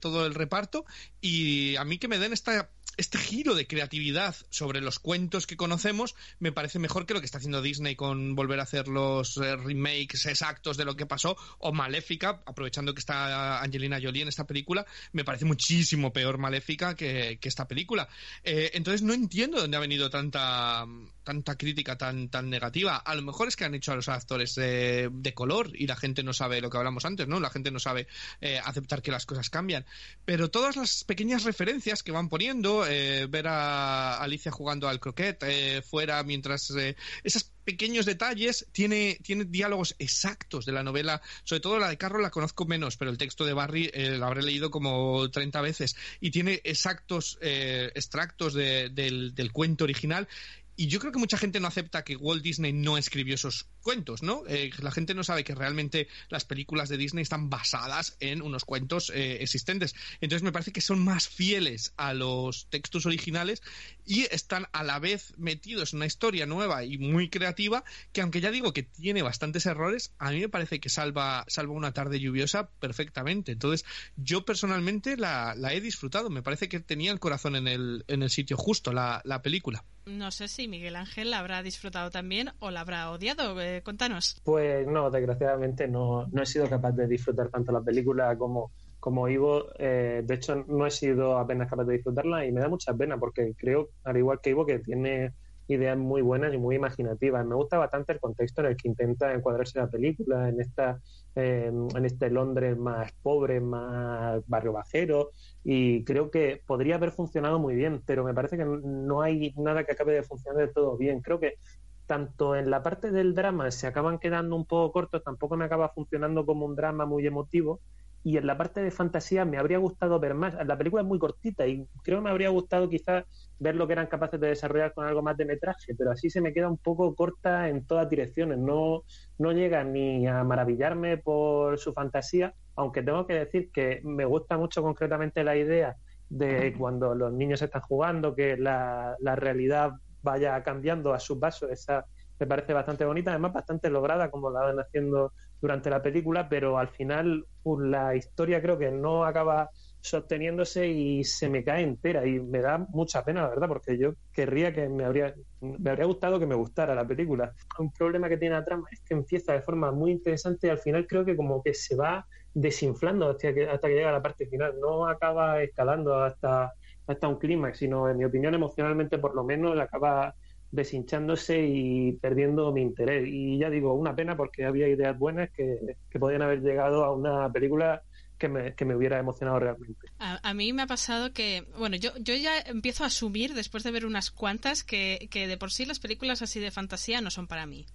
todo el reparto y a mí que me den esta este giro de creatividad sobre los cuentos que conocemos me parece mejor que lo que está haciendo Disney con volver a hacer los eh, remakes exactos de lo que pasó o Maléfica, aprovechando que está Angelina Jolie en esta película, me parece muchísimo peor Maléfica que, esta película. Eh, entonces no entiendo dónde ha venido tanta tanta crítica tan tan negativa. A lo mejor es que han hecho a los actores de, color y la gente no sabe lo que hablamos antes, ¿no? La gente no sabe eh, aceptar que las cosas cambian. Pero todas las pequeñas referencias que van poniendo, eh, ver a Alicia jugando al croquet eh, fuera mientras eh, esos pequeños detalles tiene, tiene diálogos exactos de la novela. Sobre todo la de Carro la conozco menos pero el texto de Barry lo habré leído como 30 veces. Y tiene exactos extractos del, del cuento original y yo creo que mucha gente no acepta que Walt Disney no escribió esos cuentos, ¿no? Eh, la gente no sabe que realmente las películas de Disney están basadas en unos cuentos eh, existentes. Entonces me parece que son más fieles a los textos originales y están a la vez metidos en una historia nueva y muy creativa que aunque ya digo que tiene bastantes errores, a mí me parece que salva, salva una tarde lluviosa perfectamente. Entonces yo personalmente la, he disfrutado. Me parece que tenía el corazón en el, en el sitio justo la, la película. No sé si Miguel Ángel la habrá disfrutado también o la habrá odiado. Eh, contanos. Pues no, desgraciadamente no, no he sido capaz de disfrutar tanto la película como, como Ivo. Eh, de hecho, no he sido apenas capaz de disfrutarla y me da mucha pena porque creo, al igual que Ivo, que tiene ideas muy buenas y muy imaginativas. Me gusta bastante el contexto en el que intenta encuadrarse la película, en esta eh, en este Londres más pobre, más barrio bajero, y creo que podría haber funcionado muy bien, pero me parece que no hay nada que acabe de funcionar de todo bien. Creo que tanto en la parte del drama se acaban quedando un poco cortos, tampoco me acaba funcionando como un drama muy emotivo, y en la parte de fantasía me habría gustado ver más. La película es muy cortita y creo que me habría gustado quizás ver lo que eran capaces de desarrollar con algo más de metraje, pero así se me queda un poco corta en todas direcciones. No, no llega ni a maravillarme por su fantasía, aunque tengo que decir que me gusta mucho concretamente la idea de cuando los niños están jugando, que la, la realidad vaya cambiando a su paso, esa me parece bastante bonita, además bastante lograda como la van haciendo durante la película, pero al final pues, la historia creo que no acaba sosteniéndose y se me cae entera y me da mucha pena, la verdad, porque yo querría que me habría, me habría gustado que me gustara la película. Un problema que tiene la trama es que empieza de forma muy interesante y al final creo que como que se va desinflando hasta que, hasta que llega a la parte final, no acaba escalando hasta, hasta un clímax, sino en mi opinión emocionalmente por lo menos acaba deshinchándose y perdiendo mi interés. Y ya digo, una pena porque había ideas buenas que, que podían haber llegado a una película que me, que me hubiera emocionado realmente. A, mí me ha pasado que, bueno, yo, yo ya empiezo a asumir, después de ver unas cuantas, que, que de por sí las películas así de fantasía no son para mí.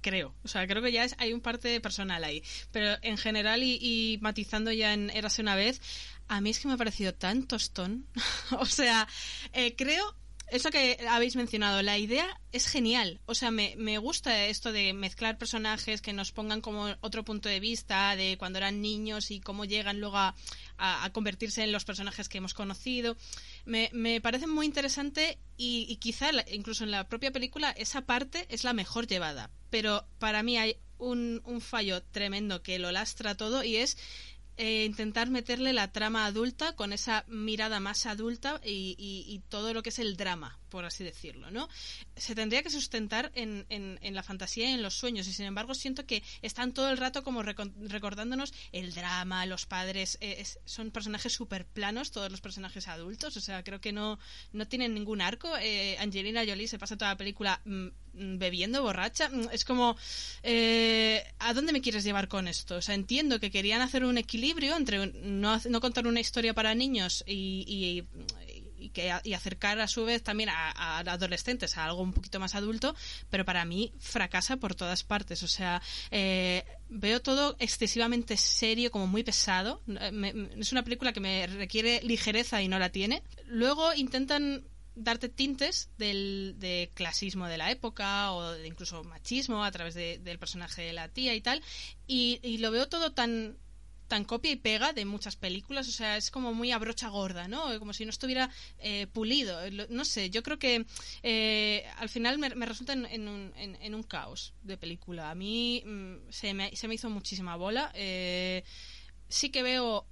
Creo. O sea, creo que ya es, hay un parte personal ahí. Pero en general y, y matizando ya en Érase una vez, a mí es que me ha parecido tan tostón. o sea, eh, creo eso que habéis mencionado, la idea es genial. O sea, me, me, gusta esto de mezclar personajes que nos pongan como otro punto de vista de cuando eran niños y cómo llegan luego a, a, convertirse en los personajes que hemos conocido. Me, me parece muy interesante y, y quizá incluso en la propia película esa parte es la mejor llevada. Pero para mí hay un, un fallo tremendo que lo lastra todo y es eh, intentar meterle la trama adulta con esa mirada más adulta y, y- y todo lo que es el drama, por así decirlo, ¿no? Se tendría que sustentar en, en- en la fantasía y en los sueños y sin embargo siento que están todo el rato como recordándonos el drama, los padres, eh, es- son personajes súper planos, todos los personajes adultos, o sea, creo que no, no tienen ningún arco. Eh, Angelina Jolie se pasa toda la película mm, bebiendo borracha, Mm, es como, eh, ¿a dónde me quieres llevar con esto? O sea, entiendo que querían hacer un equilibrio entre no, no contar una historia para niños y, y- y acercar a su vez también a, adolescentes a algo un poquito más adulto, pero para mí fracasa por todas partes. O sea, eh, veo todo excesivamente serio, como muy pesado. Eh, es una película que me requiere ligereza y no la tiene. Luego intentan darte tintes del de clasismo de la época o de incluso machismo a través de- del personaje de la tía y tal y lo veo todo tan tan copia y pega de muchas películas, o sea, es como muy a brocha gorda, ¿no? Como si no estuviera eh, pulido. Lo- No sé, yo creo que eh, al final me, resulta en, un, caos de película. A mí mm, se, me, se me hizo muchísima bola. Eh, sí que veo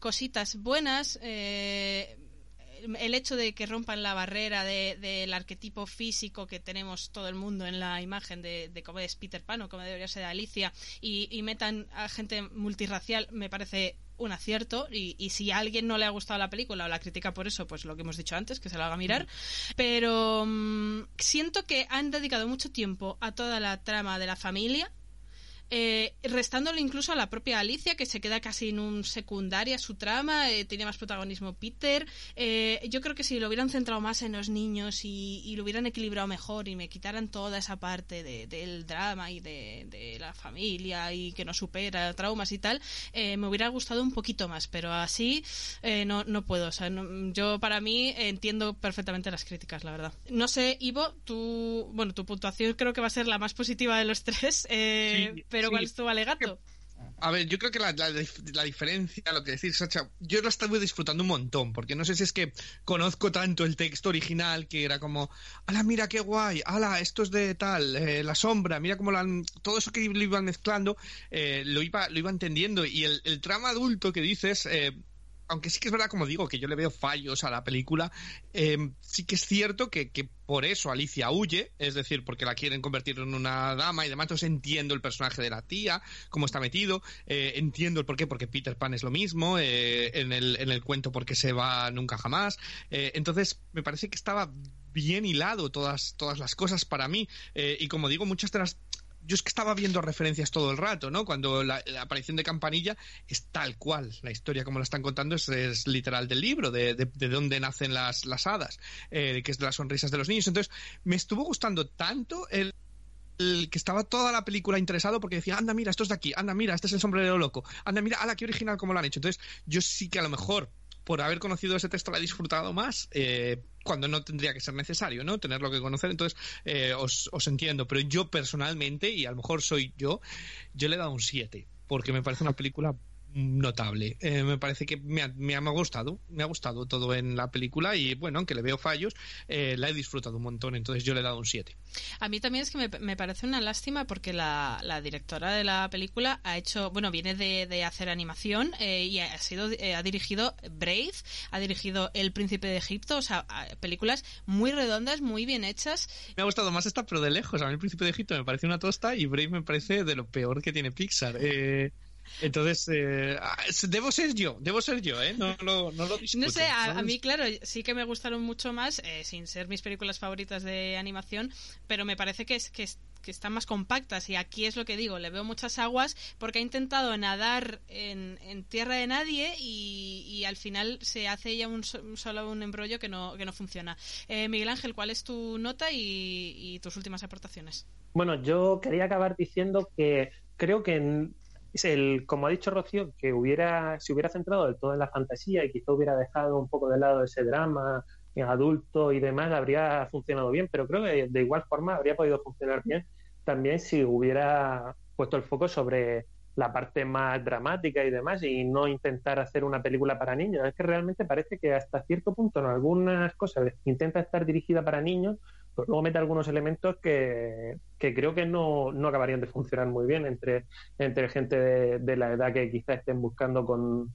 cositas buenas. eh, el hecho de que rompan la barrera de- del arquetipo físico que tenemos todo el mundo en la imagen de, de cómo es Peter Pan o cómo debería ser Alicia y, y metan a gente multirracial me parece un acierto y, y si a alguien no le ha gustado la película o la critica por eso, pues lo que hemos dicho antes, que se lo haga mirar. Pero mm, siento que han dedicado mucho tiempo a toda la trama de la familia eh, restándole incluso a la propia Alicia, que se queda casi en un secundaria su trama, eh, tiene más protagonismo Peter. Eh, yo creo que si lo hubieran centrado más en los niños y, y lo hubieran equilibrado mejor y me quitaran toda esa parte de- del drama y de, de la familia y que no supera traumas y tal, eh, me hubiera gustado un poquito más, pero así eh, no, no puedo. O sea, no- yo para mí entiendo perfectamente las críticas, la verdad. No sé, Ivo, tu, bueno, tu puntuación creo que va a ser la más positiva de los tres, eh, pero sí. ¿cuál es tu alegato? A ver, yo creo que la, la- la diferencia, lo que decís, Sacha, yo lo estaba disfrutando un montón, porque no sé si es que conozco tanto el texto original que era como, ala, mira qué guay, ala, esto es de tal, eh, la sombra, mira cómo lo han, todo eso que lo iban mezclando, eh, lo, iba, lo iba entendiendo, y el, el trama adulto que dices, eh, aunque sí que es verdad, como digo, que yo le veo fallos a la película, eh, sí que es cierto que, que por eso Alicia huye, es decir, porque la quieren convertir en una dama y demás, entonces entiendo el personaje de la tía, cómo está metido, eh, entiendo el por qué, porque Peter Pan es lo mismo, eh, en, el, en el cuento porque se va nunca jamás, eh, entonces me parece que estaba bien hilado todas, todas las cosas para mí, y como digo, muchas de las yo es que estaba viendo referencias todo el rato, ¿no? Cuando la, aparición de Campanilla es tal cual, la historia como la están contando es, literal del libro, de, de, de dónde nacen las, las hadas, eh, que es de las sonrisas de los niños. Entonces, me estuvo gustando tanto el, el que estaba toda la película interesado porque decía, anda, mira, esto es de aquí, anda, mira, este es el sombrero loco, anda, mira, ala, qué original como lo han hecho. Entonces, yo sí que a lo mejor, por haber conocido ese texto, la he disfrutado más, eh, cuando no tendría que ser necesario, ¿no? Tenerlo que conocer, entonces eh, os, os entiendo. Pero yo personalmente, y a lo mejor soy yo, yo le he dado un 7, porque me parece una película notable. Eh, me parece que me ha, me ha gustado, me ha gustado todo en la película y bueno, aunque le veo fallos, eh, la he disfrutado un montón, entonces yo le he dado un 7. A mí también es que me, me parece una lástima porque la, la directora de la película ha hecho, bueno, viene de, de hacer animación eh, y ha sido eh, ha dirigido Brave, ha dirigido El Príncipe de Egipto, o sea, películas muy redondas, muy bien hechas. Me ha gustado más esta, pero de lejos. A mí el Príncipe de Egipto me parece una tosta y Brave me parece de lo peor que tiene Pixar. Eh, entonces, eh, ah, debo ser yo, debo ser yo, ¿eh? No lo, no lo discuto. No sé, a, mí, claro, sí que me gustaron mucho más, eh, sin ser mis películas favoritas de animación, pero me parece que es que es- que están más compactas y aquí es lo que digo, le veo muchas aguas porque ha intentado nadar en, en tierra de nadie y, y al final se hace ya un, so- un solo un embrollo que no, que no funciona. Eh, Miguel Ángel, ¿cuál es tu nota y, y tus últimas aportaciones? Bueno, yo quería acabar diciendo que creo que en- el, como ha dicho Rocío, que hubiera, se hubiera centrado del todo en la fantasía y quizá hubiera dejado un poco de lado ese drama adulto y demás, habría funcionado bien, pero creo que de igual forma habría podido funcionar bien también si hubiera puesto el foco sobre la parte más dramática y demás y no intentar hacer una película para niños. Es que realmente parece que hasta cierto punto en algunas cosas intenta estar dirigida para niños, pero luego mete algunos elementos que, que creo que no, no, acabarían de funcionar muy bien entre, entre gente de, de la edad que quizá estén buscando con,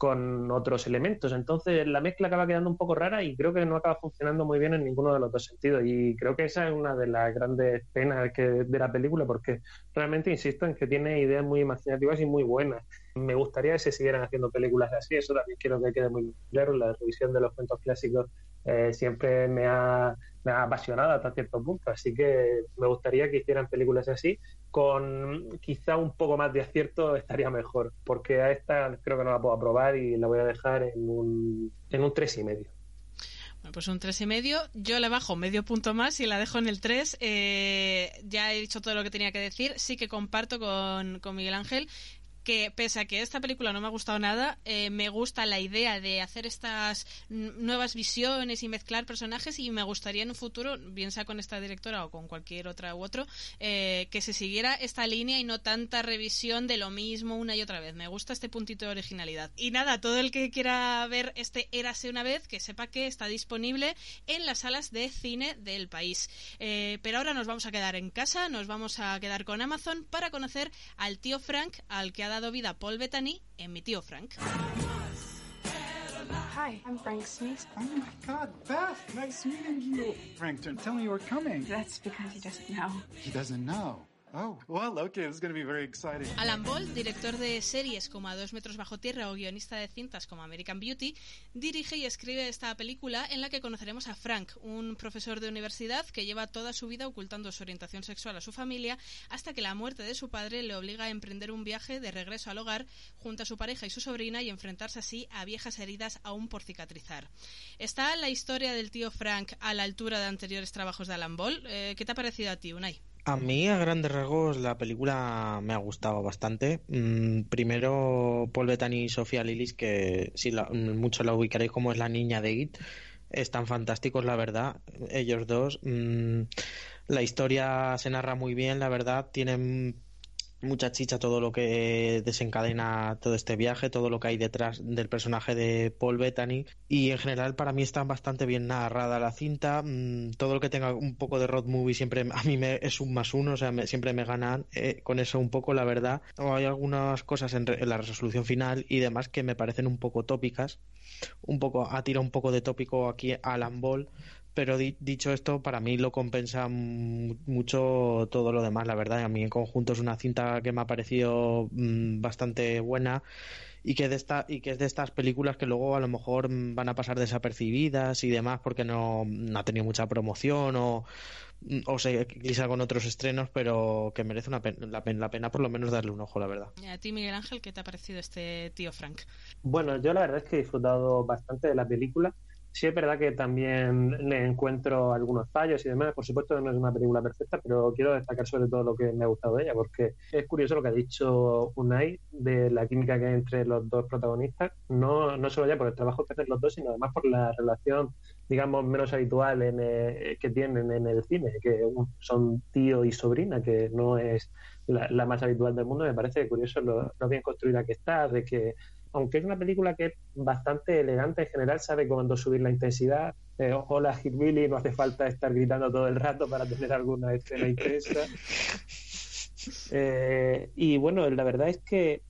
con otros elementos. Entonces la mezcla acaba quedando un poco rara y creo que no acaba funcionando muy bien en ninguno de los dos sentidos. Y creo que esa es una de las grandes penas que, de la película porque realmente insisto en que tiene ideas muy imaginativas y muy buenas. Me gustaría que se siguieran haciendo películas así, eso también quiero que quede muy claro. La revisión de los cuentos clásicos eh, siempre me ha, apasionado hasta cierto punto, así que me gustaría que hicieran películas así con quizá un poco más de acierto estaría mejor, porque a esta creo que no la puedo aprobar y la voy a dejar en un, en un tres y medio. Bueno, pues un tres y medio. Yo le bajo medio punto más y la dejo en el 3. Eh, ya he dicho todo lo que tenía que decir. Sí que comparto con, con Miguel Ángel que pese a que esta película no me ha gustado nada, eh, me gusta la idea de hacer estas nuevas visiones y mezclar personajes y me gustaría en un futuro, bien sea con esta directora o con cualquier otra u otro, eh, que se siguiera esta línea y no tanta revisión de lo mismo una y otra vez. Me gusta este puntito de originalidad. Y nada, todo el que quiera ver este Érase una vez, que sepa que está disponible en las salas de cine del país. Eh, pero ahora nos vamos a quedar en casa, nos vamos a quedar con Amazon para conocer al tío Frank, al que ha dado vida Paul Bettany en Mi tío Frank. Hi, I'm Frank Smith. Oh my God, Beth, nice meeting you. Frank didn't tell me you were coming. That's because he doesn't know. He doesn't know. Oh, well, okay, this is going to be very exciting. Alan Ball, director de series como A dos metros bajo tierra o guionista de cintas como American Beauty, dirige y escribe esta película en la que conoceremos a Frank, un profesor de universidad que lleva toda su vida ocultando su orientación sexual a su familia hasta que la muerte de su padre le obliga a emprender un viaje de regreso al hogar junto a su pareja y su sobrina y enfrentarse así a viejas heridas aún por cicatrizar. ¿Está la historia del tío Frank a la altura de anteriores trabajos de Alan Ball? Eh, ¿Qué te ha parecido a ti, Unai? A mí, a grandes rasgos, la película me ha gustado bastante. Mm, primero, Paul Bettany y Sofía Lillis, que si la, mucho la ubicaréis como es la niña de It, están fantásticos, la verdad. Ellos dos. Mm, la historia se narra muy bien, la verdad. Tienen mucha chicha todo lo que desencadena todo este viaje, todo lo que hay detrás del personaje de Paul Bettany. Y en general para mí está bastante bien narrada la cinta, mm, todo lo que tenga un poco de road movie siempre a mí me es un más uno, o sea, siempre me ganan eh, con eso un poco la verdad, hay algunas cosas en, la resolución final y demás que me parecen un poco tópicas, un poco ha tirado un poco de tópico aquí a Alan Ball pero dicho esto, para mí lo compensa mucho todo lo demás, la verdad. A mí en conjunto es una cinta que me ha parecido mm, bastante buena y que, de esta, y que es de estas películas que luego a lo mejor van a pasar desapercibidas y demás porque no, ha tenido mucha promoción o, o se quizá con otros estrenos, pero que merece una la, pena, la pena por lo menos darle un ojo, la verdad. ¿Y a ti, Miguel Ángel, qué te ha parecido este tío Frank? Bueno, yo la verdad es que he disfrutado bastante de la película Sí es verdad que también le encuentro algunos fallos y demás. Por supuesto no es una película perfecta, pero quiero destacar sobre todo lo que me ha gustado de ella, porque es curioso lo que ha dicho Unai de la química que hay entre los dos protagonistas, no, no solo ya por el trabajo que hacen los dos, sino además por la relación, digamos, menos habitual en, eh, que tienen en el cine, que son tío y sobrina, que no es la, más habitual del mundo. Me parece curioso lo, lo bien construida que está, de que aunque es una película que es bastante elegante en general, sabe cuándo subir la intensidad. Eh, hola, Hillbilly, no hace falta estar gritando todo el rato para tener alguna escena intensa. Eh, y bueno, la verdad es que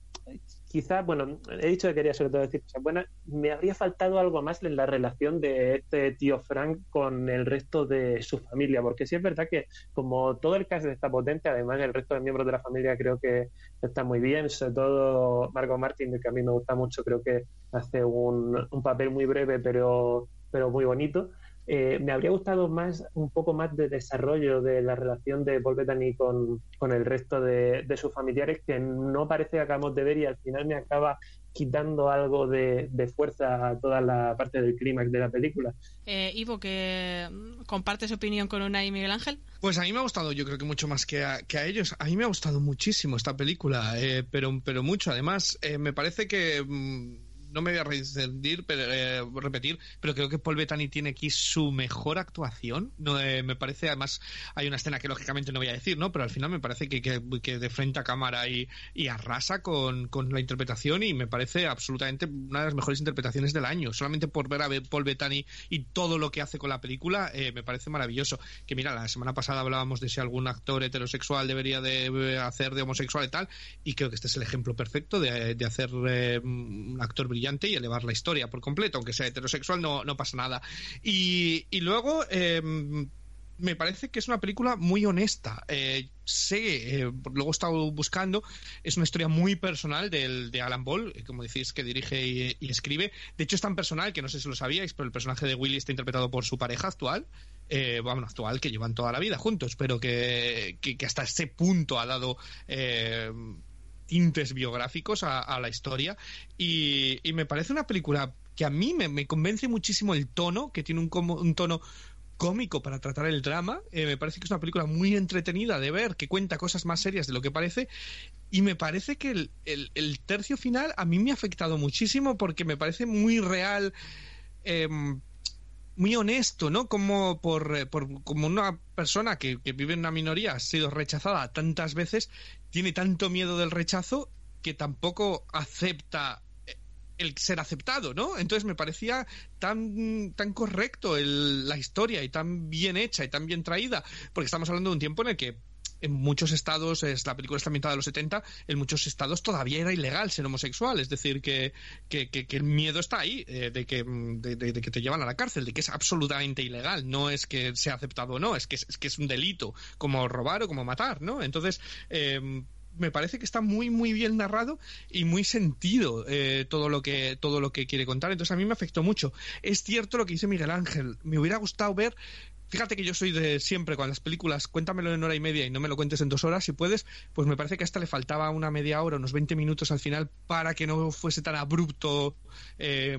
quizás, bueno, he dicho que quería sobre todo decir cosas buenas, me habría faltado algo más en la relación de este tío Frank con el resto de su familia, porque sí es verdad que como todo el caso está potente, además el resto de miembros de la familia creo que está muy bien, sobre todo Margot Martin, que a mí me gusta mucho, creo que hace un, un papel muy breve pero, pero muy bonito. Eh, me habría gustado más un poco más de desarrollo de la relación de Paul Bettany con, con el resto de, sus familiares que no parece que acabamos de ver y al final me acaba quitando algo de, fuerza a toda la parte del clímax de la película. Eh, Ivo, que compartes opinión con Una y Miguel Ángel. Pues a mí me ha gustado, yo creo que mucho más que a, que a ellos. A mí me ha gustado muchísimo esta película, eh, pero, pero mucho. Además, eh, me parece que... Mm, no me voy a resentir, pero, eh, repetir, pero creo que Paul Bettany tiene aquí su mejor actuación. No, eh, me parece, además, hay una escena que lógicamente no voy a decir, ¿no? Pero al final me parece que, que, de frente a cámara y, y arrasa con, con, la interpretación y me parece absolutamente una de las mejores interpretaciones del año. Solamente por ver a Paul Bettany y todo lo que hace con la película, eh, me parece maravilloso. Que mira, la semana pasada hablábamos de si algún actor heterosexual debería de hacer de homosexual y tal, y creo que este es el ejemplo perfecto de, de hacer eh, un actor brillante y elevar la historia por completo, aunque sea heterosexual no, no pasa nada. Y, y luego... Eh, me parece que es una película muy honesta. Eh, sé, eh, luego he estado buscando, es una historia muy personal del, de Alan Ball, eh, como decís, que dirige y, escribe. De hecho, es tan personal que no sé si lo sabíais, pero el personaje de Willy está interpretado por su pareja actual. Eh, bueno, actual, que llevan toda la vida juntos, pero que, que, que hasta ese punto ha dado tintes biográficos a, la historia. Y, y, me parece una película que a mí me, convence muchísimo el tono, que tiene un, un tono cómico para tratar el drama. Eh, me parece que es una película muy entretenida de ver, que cuenta cosas más serias de lo que parece. Y me parece que el, tercio final a mí me ha afectado muchísimo porque me parece muy real. Eh, muy honesto, ¿no? Como por, por como una persona que, que, vive en una minoría ha sido rechazada tantas veces, tiene tanto miedo del rechazo que tampoco acepta el ser aceptado, ¿no? Entonces me parecía tan, tan correcto el, la historia y tan bien hecha y tan bien traída, porque estamos hablando de un tiempo en el que en muchos estados, es, la película está ambientada en los 70, en muchos estados todavía era ilegal ser homosexual, es decir, que, que, que, el miedo está ahí, eh, de, que, de, de, de, que te llevan a la cárcel, de que es absolutamente ilegal, no es que sea aceptado o no, es que es, es que es un delito, como robar o como matar, ¿no? Entonces, eh, me parece que está muy muy bien narrado y muy sentido eh, todo lo que todo lo que quiere contar entonces a mí me afectó mucho es cierto lo que dice Miguel Ángel me hubiera gustado ver fíjate que yo soy de siempre con las películas, cuéntamelo en hora y media y no me lo cuentes en dos horas si puedes, pues me parece que hasta le faltaba una media hora, unos 20 minutos al final para que no fuese tan abrupto eh,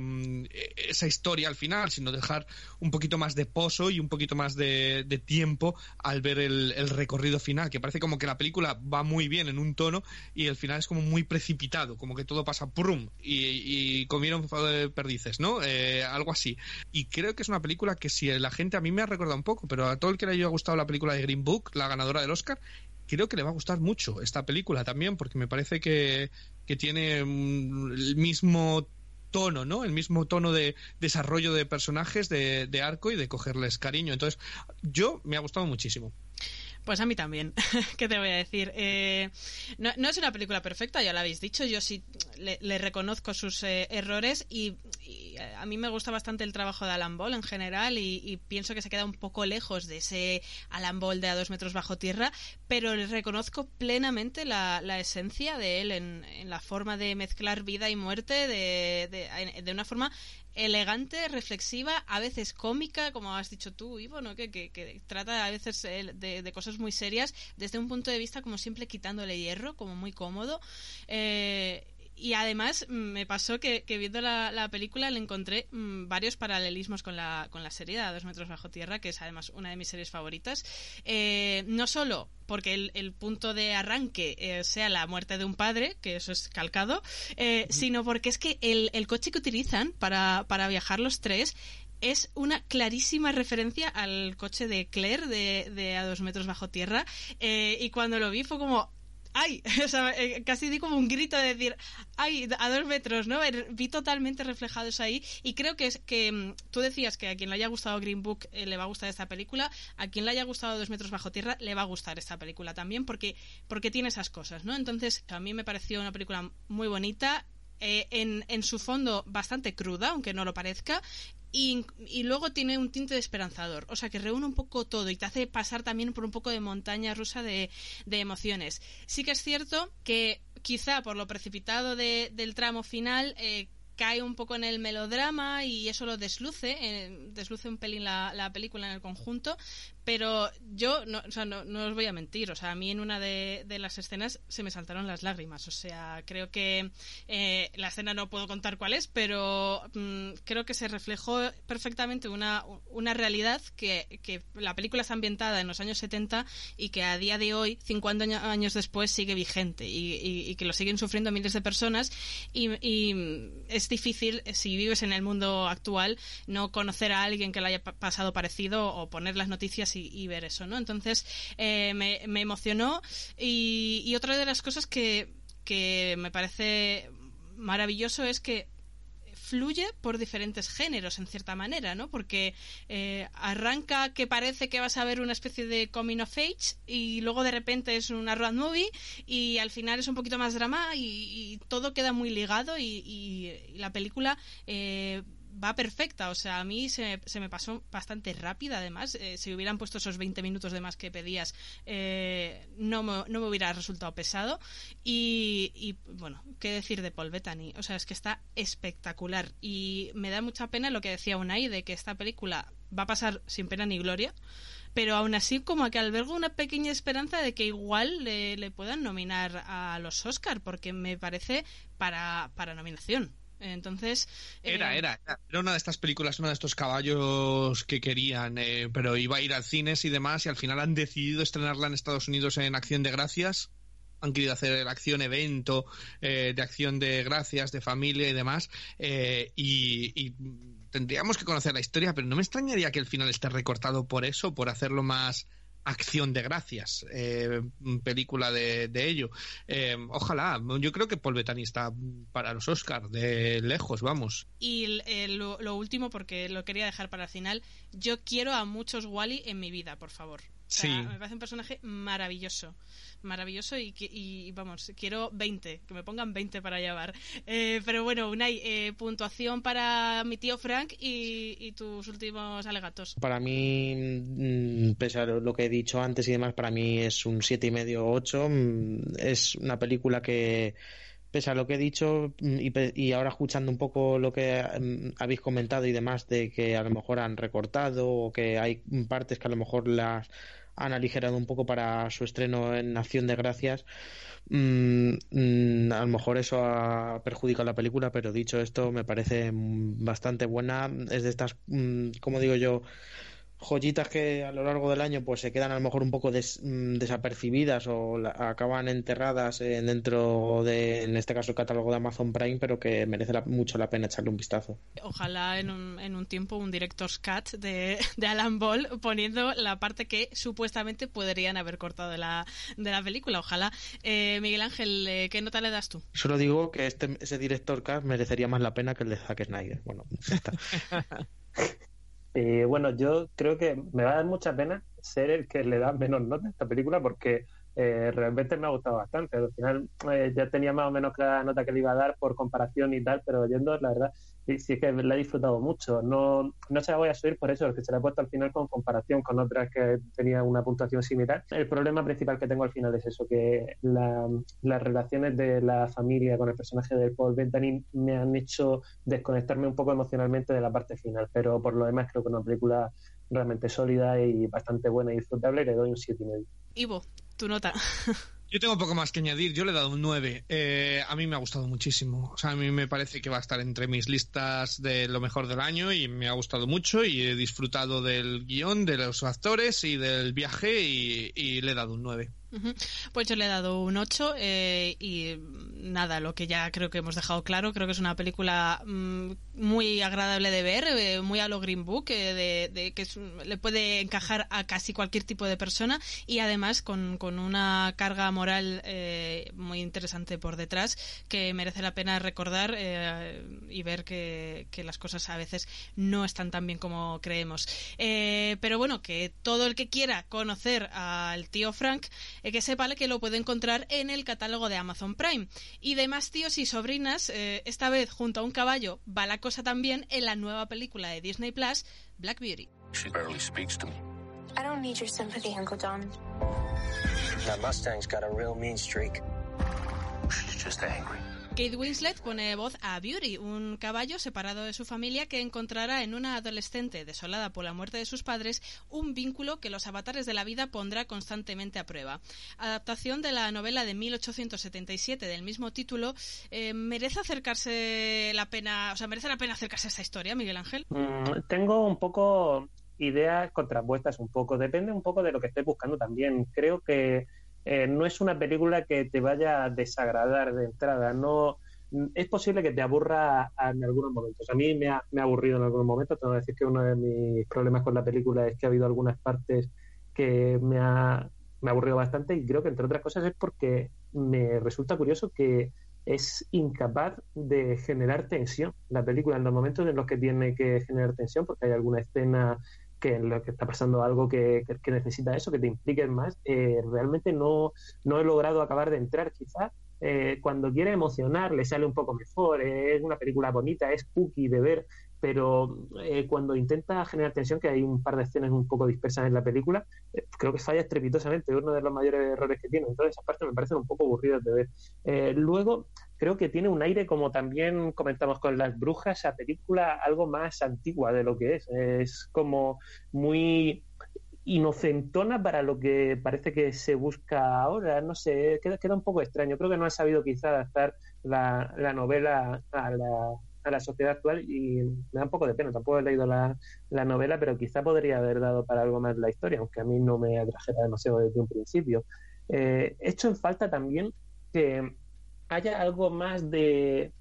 esa historia al final, sino dejar un poquito más de pozo y un poquito más de, tiempo al ver el, recorrido final, que parece como que la película va muy bien en un tono y el final es como muy precipitado, como que todo pasa prum y, y comieron perdices, ¿no? Eh, algo así. Y creo que es una película que si la gente a mí me ha recordado un poco, pero a todo el que le haya gustado la película de Green Book, la ganadora del Oscar, creo que le va a gustar mucho esta película también, porque me parece que, que tiene el mismo tono, ¿no? El mismo tono de desarrollo de personajes, de, de arco y de cogerles cariño. Entonces, yo me ha gustado muchísimo. Pues a mí también. ¿Qué te voy a decir? Eh, no, es una película perfecta, ya lo habéis dicho. Yo sí le, reconozco sus eh, errores y, y, a mí me gusta bastante el trabajo de Alan Ball en general y, y, pienso que se queda un poco lejos de ese Alan Ball de a dos metros bajo tierra, pero le reconozco plenamente la, la esencia de él en, en, la forma de mezclar vida y muerte de, de, de una forma elegante, reflexiva, a veces cómica, como has dicho tú, Ivo, ¿no? que, que, trata a veces de, de, cosas muy serias desde un punto de vista como siempre quitándole hierro, como muy cómodo. Eh, y además me pasó que, que viendo la, la, película le encontré mmm, varios paralelismos con la, con la serie de A dos metros bajo tierra, que es además una de mis series favoritas. Eh, no solo porque el, el, punto de arranque eh, sea la muerte de un padre, que eso es calcado, eh, sino porque es que el, el coche que utilizan para, para viajar los tres es una clarísima referencia al coche de Claire de, de A dos metros bajo tierra. Eh, y cuando lo vi fue como, ¡ay! O sea, eh, casi di como un grito de decir, ¡ay! A dos metros, ¿no? Vi totalmente reflejado eso ahí. Y creo que es que mm, tú decías que a quien le haya gustado Green Book eh, le va a gustar esta película, a quien le haya gustado Dos metros bajo tierra le va a gustar esta película también, porque, porque tiene esas cosas, ¿no? Entonces, a mí me pareció una película muy bonita. Eh, en, en su fondo bastante cruda, aunque no lo parezca, y, y, luego tiene un tinte de esperanzador. O sea, que reúne un poco todo y te hace pasar también por un poco de montaña rusa de, de emociones. Sí que es cierto que quizá por lo precipitado de, del tramo final eh, cae un poco en el melodrama y eso lo desluce, eh, desluce un pelín la, la, película en el conjunto, pero yo no, no, no, os voy a mentir, o sea, a mí en una de, de, las escenas se me saltaron las lágrimas, o sea, creo que eh, la escena no puedo contar cuál es, pero mmm, creo que se reflejó perfectamente una, una realidad que, que, la película está ambientada en los años 70 y que a día de hoy, 50 años después, sigue vigente y, y, que lo siguen sufriendo miles de personas y, y es es difícil, eh, si vives en el mundo actual, no conocer a alguien que le haya pasado parecido o poner las noticias y, ver eso, ¿no? Entonces, eh, me, me, emocionó y, y, otra de las cosas que, que me parece maravilloso es que fluye por diferentes géneros, en cierta manera, ¿no? Porque eh, arranca que parece que vas a ver una especie de coming of age y luego de repente es una road movie y al final es un poquito más drama y, todo queda muy ligado y, la película... Eh, va perfecta, o sea, a mí se, se me pasó bastante rápida, además, eh, si hubieran puesto esos 20 minutos de más que pedías, eh, no, me, no me hubiera resultado pesado. Y, bueno, ¿qué decir de Paul Bettany? O sea, es que está espectacular y me da mucha pena lo que decía Unai de que esta película va a pasar sin pena ni gloria pero aún así como que albergo una pequeña esperanza de que igual le, le puedan nominar a los Oscar porque me parece para, para nominación entonces. Era, eh, era, era, una de estas películas, uno de estos caballos que querían, eh, pero iba a ir al cines y demás, y al final han decidido estrenarla en Estados Unidos en Acción de Gracias. Han querido hacer el acción evento eh, de acción de gracias, de familia y demás. y, tendríamos que conocer la historia, pero no me extrañaría que el final esté recortado por eso, por hacerlo más Acción de Gracias, eh, película de, ello. Eh, ojalá, yo creo que Paul está para los Oscars, de lejos, vamos. Y lo, último, porque lo quería dejar para el final, yo quiero a muchos Wally en mi vida, por favor. sí. Me parece un personaje maravilloso maravilloso y, y, vamos, quiero 20, que me pongan 20 para llevar. Eh, pero bueno, Unai, eh, puntuación para mi tío Frank y, tus últimos alegatos. Para mí, mm, pese a lo que he dicho antes y demás, para mí es un 7,5 8. Mm, es una película que pese a lo que he dicho mm, y, ahora escuchando un poco lo que habéis comentado y demás de que a lo mejor han recortado o que hay partes que a lo mejor las han aligerado un poco para su estreno en Acción de Gracias. Mm, mm, a lo mejor eso ha perjudicado la película, pero dicho esto, me parece bastante buena. Es de estas, mm, como digo yo, joyitas que a lo largo del año pues se quedan a lo mejor un poco mm, desapercibidas o acaban enterradas dentro de, en este caso, el catálogo de Amazon Prime, pero que merece mucho la pena echarle un vistazo. Ojalá en un, en un tiempo un director's cut de, de, Alan Ball poniendo la parte que supuestamente podrían haber cortado de la, de la película. Ojalá. Eh, Miguel Ángel, eh, ¿qué nota le das tú? Solo digo que este, ese director cut merecería más la pena que el de Zack Snyder. Bueno, ya está. Y bueno, yo creo que me va a dar mucha pena ser el que le da menos nota a esta película porque eh, realmente me ha gustado bastante. Al final eh, ya tenía más o menos la nota que le iba a dar por comparación y tal, pero oyendo, la verdad, sí, sí que la he disfrutado mucho. No, no se la voy a subir por eso, porque se la he puesto al final con comparación con otras que tenían una puntuación similar. El problema principal que tengo al final es eso, que las relaciones de la familia con el personaje de Paul Bettany me han hecho desconectarme un poco emocionalmente de la parte final, pero por lo demás creo que es una película realmente sólida y bastante buena y disfrutable le doy un 7,5. Ivo, tu nota. Yo tengo poco más que añadir. Yo le he dado un 9. Eh, a mí me ha gustado muchísimo. O sea, a mí me parece que va a estar entre mis listas de lo mejor del año y me ha gustado mucho y he disfrutado del guion, de los actores y del viaje y, y le he dado un 9. Pues yo le he dado un 8 eh, y nada, lo que ya creo que hemos dejado claro, creo que es una película mm, muy agradable de ver, eh, muy a lo Green Book, eh, de, que le puede encajar a casi cualquier tipo de persona y además con, una carga moral muy interesante por detrás que merece la pena recordar y ver que, que, las cosas a veces no están tan bien como creemos. pero bueno, que todo el que quiera conocer al tío Frank eh, que sepa que lo puede encontrar en el catálogo de Amazon Prime. Y de más tíos y sobrinas, eh, esta vez junto a un caballo, va la cosa también en la nueva película de Disney Plus, Black Beauty. She barely speaks to me. I don't need your sympathy, Uncle John. That Mustang's got a real mean streak. She's just angry. Kate Winslet pone voz a Beauty, un caballo separado de su familia que encontrará en una adolescente desolada por la muerte de sus padres un vínculo que los avatares de la vida pondrá constantemente a prueba. Adaptación de la novela de 1877 del mismo título, eh, ¿merece acercarse la pena, o sea, merece la pena acercarse a esta historia, Miguel Ángel? Mm, tengo un poco ideas contrapuestas, un poco, depende un poco de lo que estés buscando también. Creo que eh, no es una película que te vaya a desagradar de entrada. No, es posible que te aburra en algunos momentos. A mí me ha, me ha aburrido en algunos momentos. Tengo que decir que uno de mis problemas con la película es que ha habido algunas partes que me ha, me ha aburrido bastante y creo que entre otras cosas es porque me resulta curioso que es incapaz de generar tensión la película en los momentos en los que tiene que generar tensión porque hay alguna escena que lo que está pasando algo que, que- necesita eso, que te impliquen más, eh, realmente no, no he logrado acabar de entrar quizás. Eh, cuando quiere emocionar le sale un poco mejor, eh, es una película bonita, es cookie de ver, pero eh, cuando intenta generar tensión, que hay un par de escenas un poco dispersas en la película, eh, creo que falla estrepitosamente, es uno de los mayores errores que tiene. Entonces, esas partes me parecen un poco aburridas de ver. Eh, luego, creo que tiene un aire, como también comentamos con las brujas, esa película algo más antigua de lo que es. Es como muy inocentona para lo que parece que se busca ahora. No sé, queda, queda un poco extraño. Creo que no ha sabido quizá adaptar la, la novela a la, a la sociedad actual y me da un poco de pena. Tampoco he leído la, la novela, pero quizá podría haber dado para algo más la historia, aunque a mí no me atrajera demasiado desde un principio. Eh, echo en falta también que haya algo más de,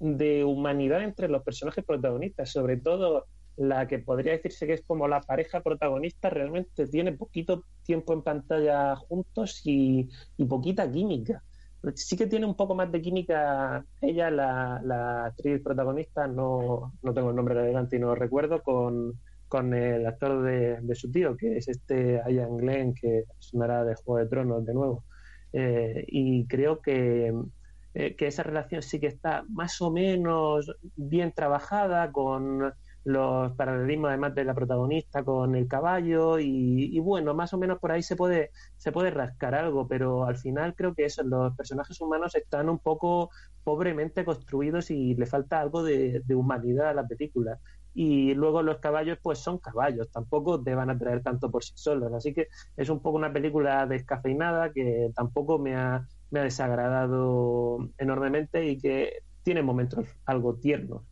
de humanidad entre los personajes protagonistas, sobre todo la que podría decirse que es como la pareja protagonista, realmente tiene poquito tiempo en pantalla juntos y, y poquita química. Sí que tiene un poco más de química ella, la, la actriz protagonista, no, no tengo el nombre adelante y no recuerdo, con, con el actor de, de su tío, que es este Ian Glenn, que sonará de Juego de Tronos de nuevo. Eh, y creo que, eh, que esa relación sí que está más o menos bien trabajada con los paralelismos además de la protagonista con el caballo y, bueno, más o menos por ahí se puede, se puede rascar algo, pero al final creo que eso, los personajes humanos están un poco pobremente construidos y le falta algo de, de humanidad a la película. Y luego los caballos, pues son caballos, tampoco te van a traer tanto por sí solos. Así que es un poco una película descafeinada que tampoco me ha, me ha desagradado enormemente y que tiene momentos algo tiernos.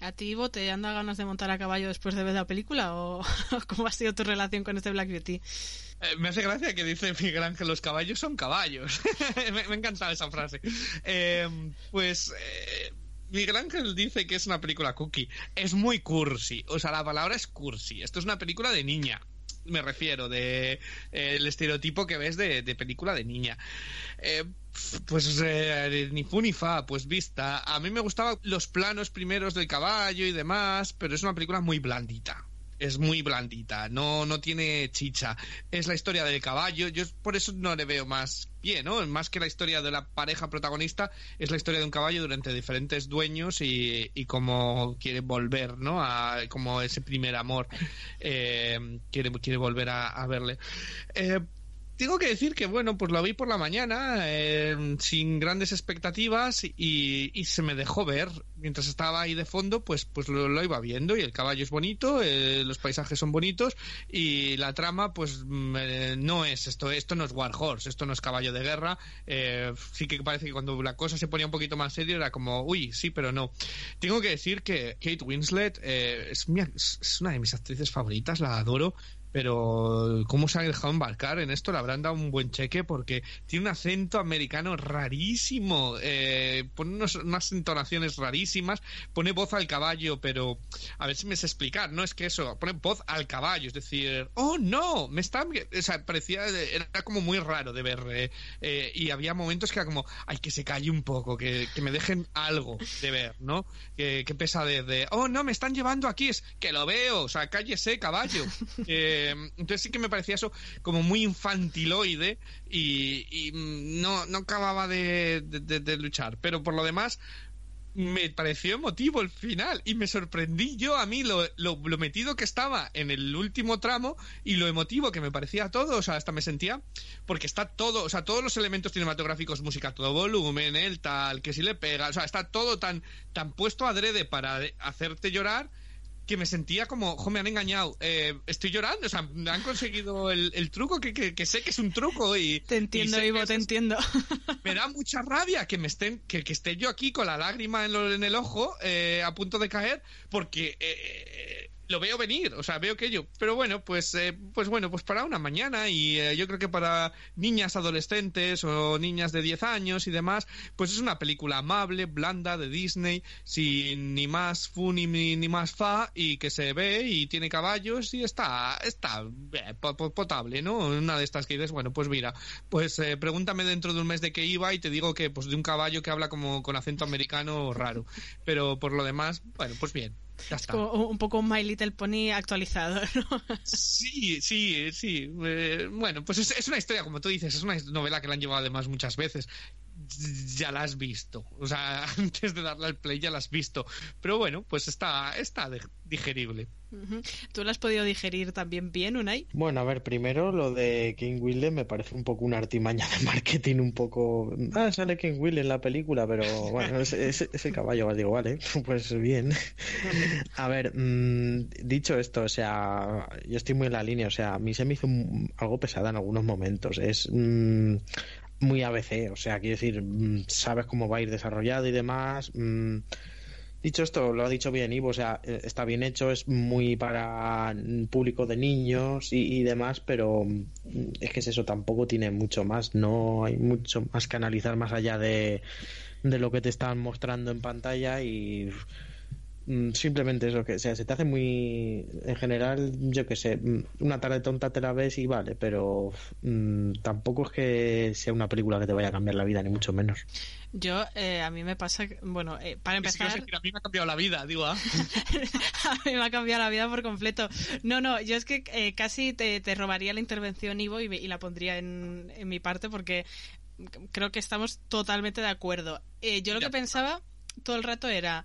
¿A ti, Ivo, te anda ganas de montar a caballo después de ver la película o cómo ha sido tu relación con este Black Beauty? Eh, me hace gracia que dice Miguel Ángel, los caballos son caballos. me, me ha encantado esa frase. Eh, pues eh, Miguel Ángel dice que es una película cookie. Es muy cursi. O sea, la palabra es cursi. Esto es una película de niña. Me refiero, de eh, el estereotipo que ves de, película de niña. Eh, pues eh, ni fu ni fa, pues vista. A mí me gustaban los planos primeros del caballo y demás, pero es una película muy blandita. Es muy blandita, no, no tiene chicha. Es la historia del caballo, yo por eso no le veo más pie, ¿no? Más que la historia de la pareja protagonista, es la historia de un caballo durante diferentes dueños y, y cómo quiere volver, ¿no? A como ese primer amor, eh, quiere, quiere volver a, verle. Eh, tengo que decir que, bueno, pues lo vi por la mañana, eh, sin grandes expectativas, y, se me dejó ver. Mientras estaba ahí de fondo, pues, pues lo, iba viendo, y el caballo es bonito, eh, los paisajes son bonitos, y la trama, pues eh, no es esto, esto no es War Horse, esto no es caballo de guerra. Eh, sí que parece que cuando la cosa se ponía un poquito más serio era como, uy, sí, pero no. Tengo que decir que Kate Winslet eh, es, mi, es una de mis actrices favoritas, la adoro pero cómo se ha dejado embarcar en esto, le habrán dado un buen cheque porque tiene un acento americano rarísimo, eh, pone unos, unas entonaciones rarísimas, pone voz al caballo, pero a ver si me sé explicar, no es que eso, pone voz al caballo, es decir, oh no, me está, o sea, parecía, era como muy raro de ver eh, eh, y había momentos que era como, ay, que se calle un poco, que, que me dejen algo de ver, ¿no? Que, que pesa de, de, oh no, me están llevando aquí, es que lo veo, o sea, cállese, caballo. Eh, entonces sí que me parecía eso como muy infantiloide y, y no, no acababa de, luchar. Pero por lo demás, me pareció emotivo el final y me sorprendí yo a mí lo, metido que estaba en el último tramo y lo emotivo que me parecía todo, o sea, hasta me sentía, porque está todo, o sea, todos los elementos cinematográficos, música todo volumen, el tal, que si le pega, o sea, está todo tan, tan puesto adrede para hacerte llorar que me sentía como, jo, me han engañado, eh, estoy llorando, o sea, me han conseguido el, el truco que, que, que, sé que es un truco y... Te entiendo, y Ivo, te entiendo. Me da mucha rabia que me estén, que, que esté yo aquí con la lágrima en, lo, en el ojo, eh, a punto de caer, porque... Eh, lo veo venir, o sea, veo que yo, pero bueno, pues, eh, pues bueno, pues para una mañana y eh, yo creo que para niñas adolescentes o niñas de 10 años y demás, pues es una película amable, blanda de Disney, sin ni más fu ni, ni más fa y que se ve y tiene caballos y está, está eh, potable, ¿no? Una de estas que dices, bueno, pues mira, pues pregúntame dentro de un mes de qué iba y te digo que pues de un caballo que habla como con acento americano raro, pero por lo demás, bueno, pues bien. Es como un poco un My Little Pony actualizado, ¿no? Sí, sí, sí. Eh, bueno, pues es, una historia, como tú dices, es una novela que la han llevado además muchas veces. Ya la has visto. O sea, antes de darle al play ya la has visto. Pero bueno, pues está, está digerible. ¿Tú lo has podido digerir también bien, Unai? Bueno, a ver, primero lo de King Will me parece un poco una artimaña de marketing, un poco. Ah, sale King Will en la película, pero bueno, ese, ese, caballo, digo, vale, pues bien. a ver, mm, dicho esto, o sea, yo estoy muy en la línea, o sea, a mí se me hizo algo pesada en algunos momentos. Es. Mm, muy ABC, o sea, quiero decir, mm, sabes cómo va a ir desarrollado y demás. Dicho esto, lo ha dicho bien Ivo, o sea, eh, está bien hecho, es muy para público de niños y, demás, pero mm, es que es eso, tampoco tiene mucho más, no hay mucho más que analizar más allá de, de lo que te están mostrando en pantalla y Mm, simplemente eso que sea se te hace muy en general yo que sé mm, una tarde tonta te la ves y vale pero mm, tampoco es que sea una película que te vaya a cambiar la vida ni mucho menos. Yo eh, a mí me pasa bueno eh, para empezar a mí me ha cambiado la vida digo ¿ah? a mí me ha cambiado la vida por completo. No no yo es que eh, casi te, robaría la intervención Ivo y, y la pondría en, en, mi parte porque creo que estamos totalmente de acuerdo. Yo lo que pensaba todo el rato era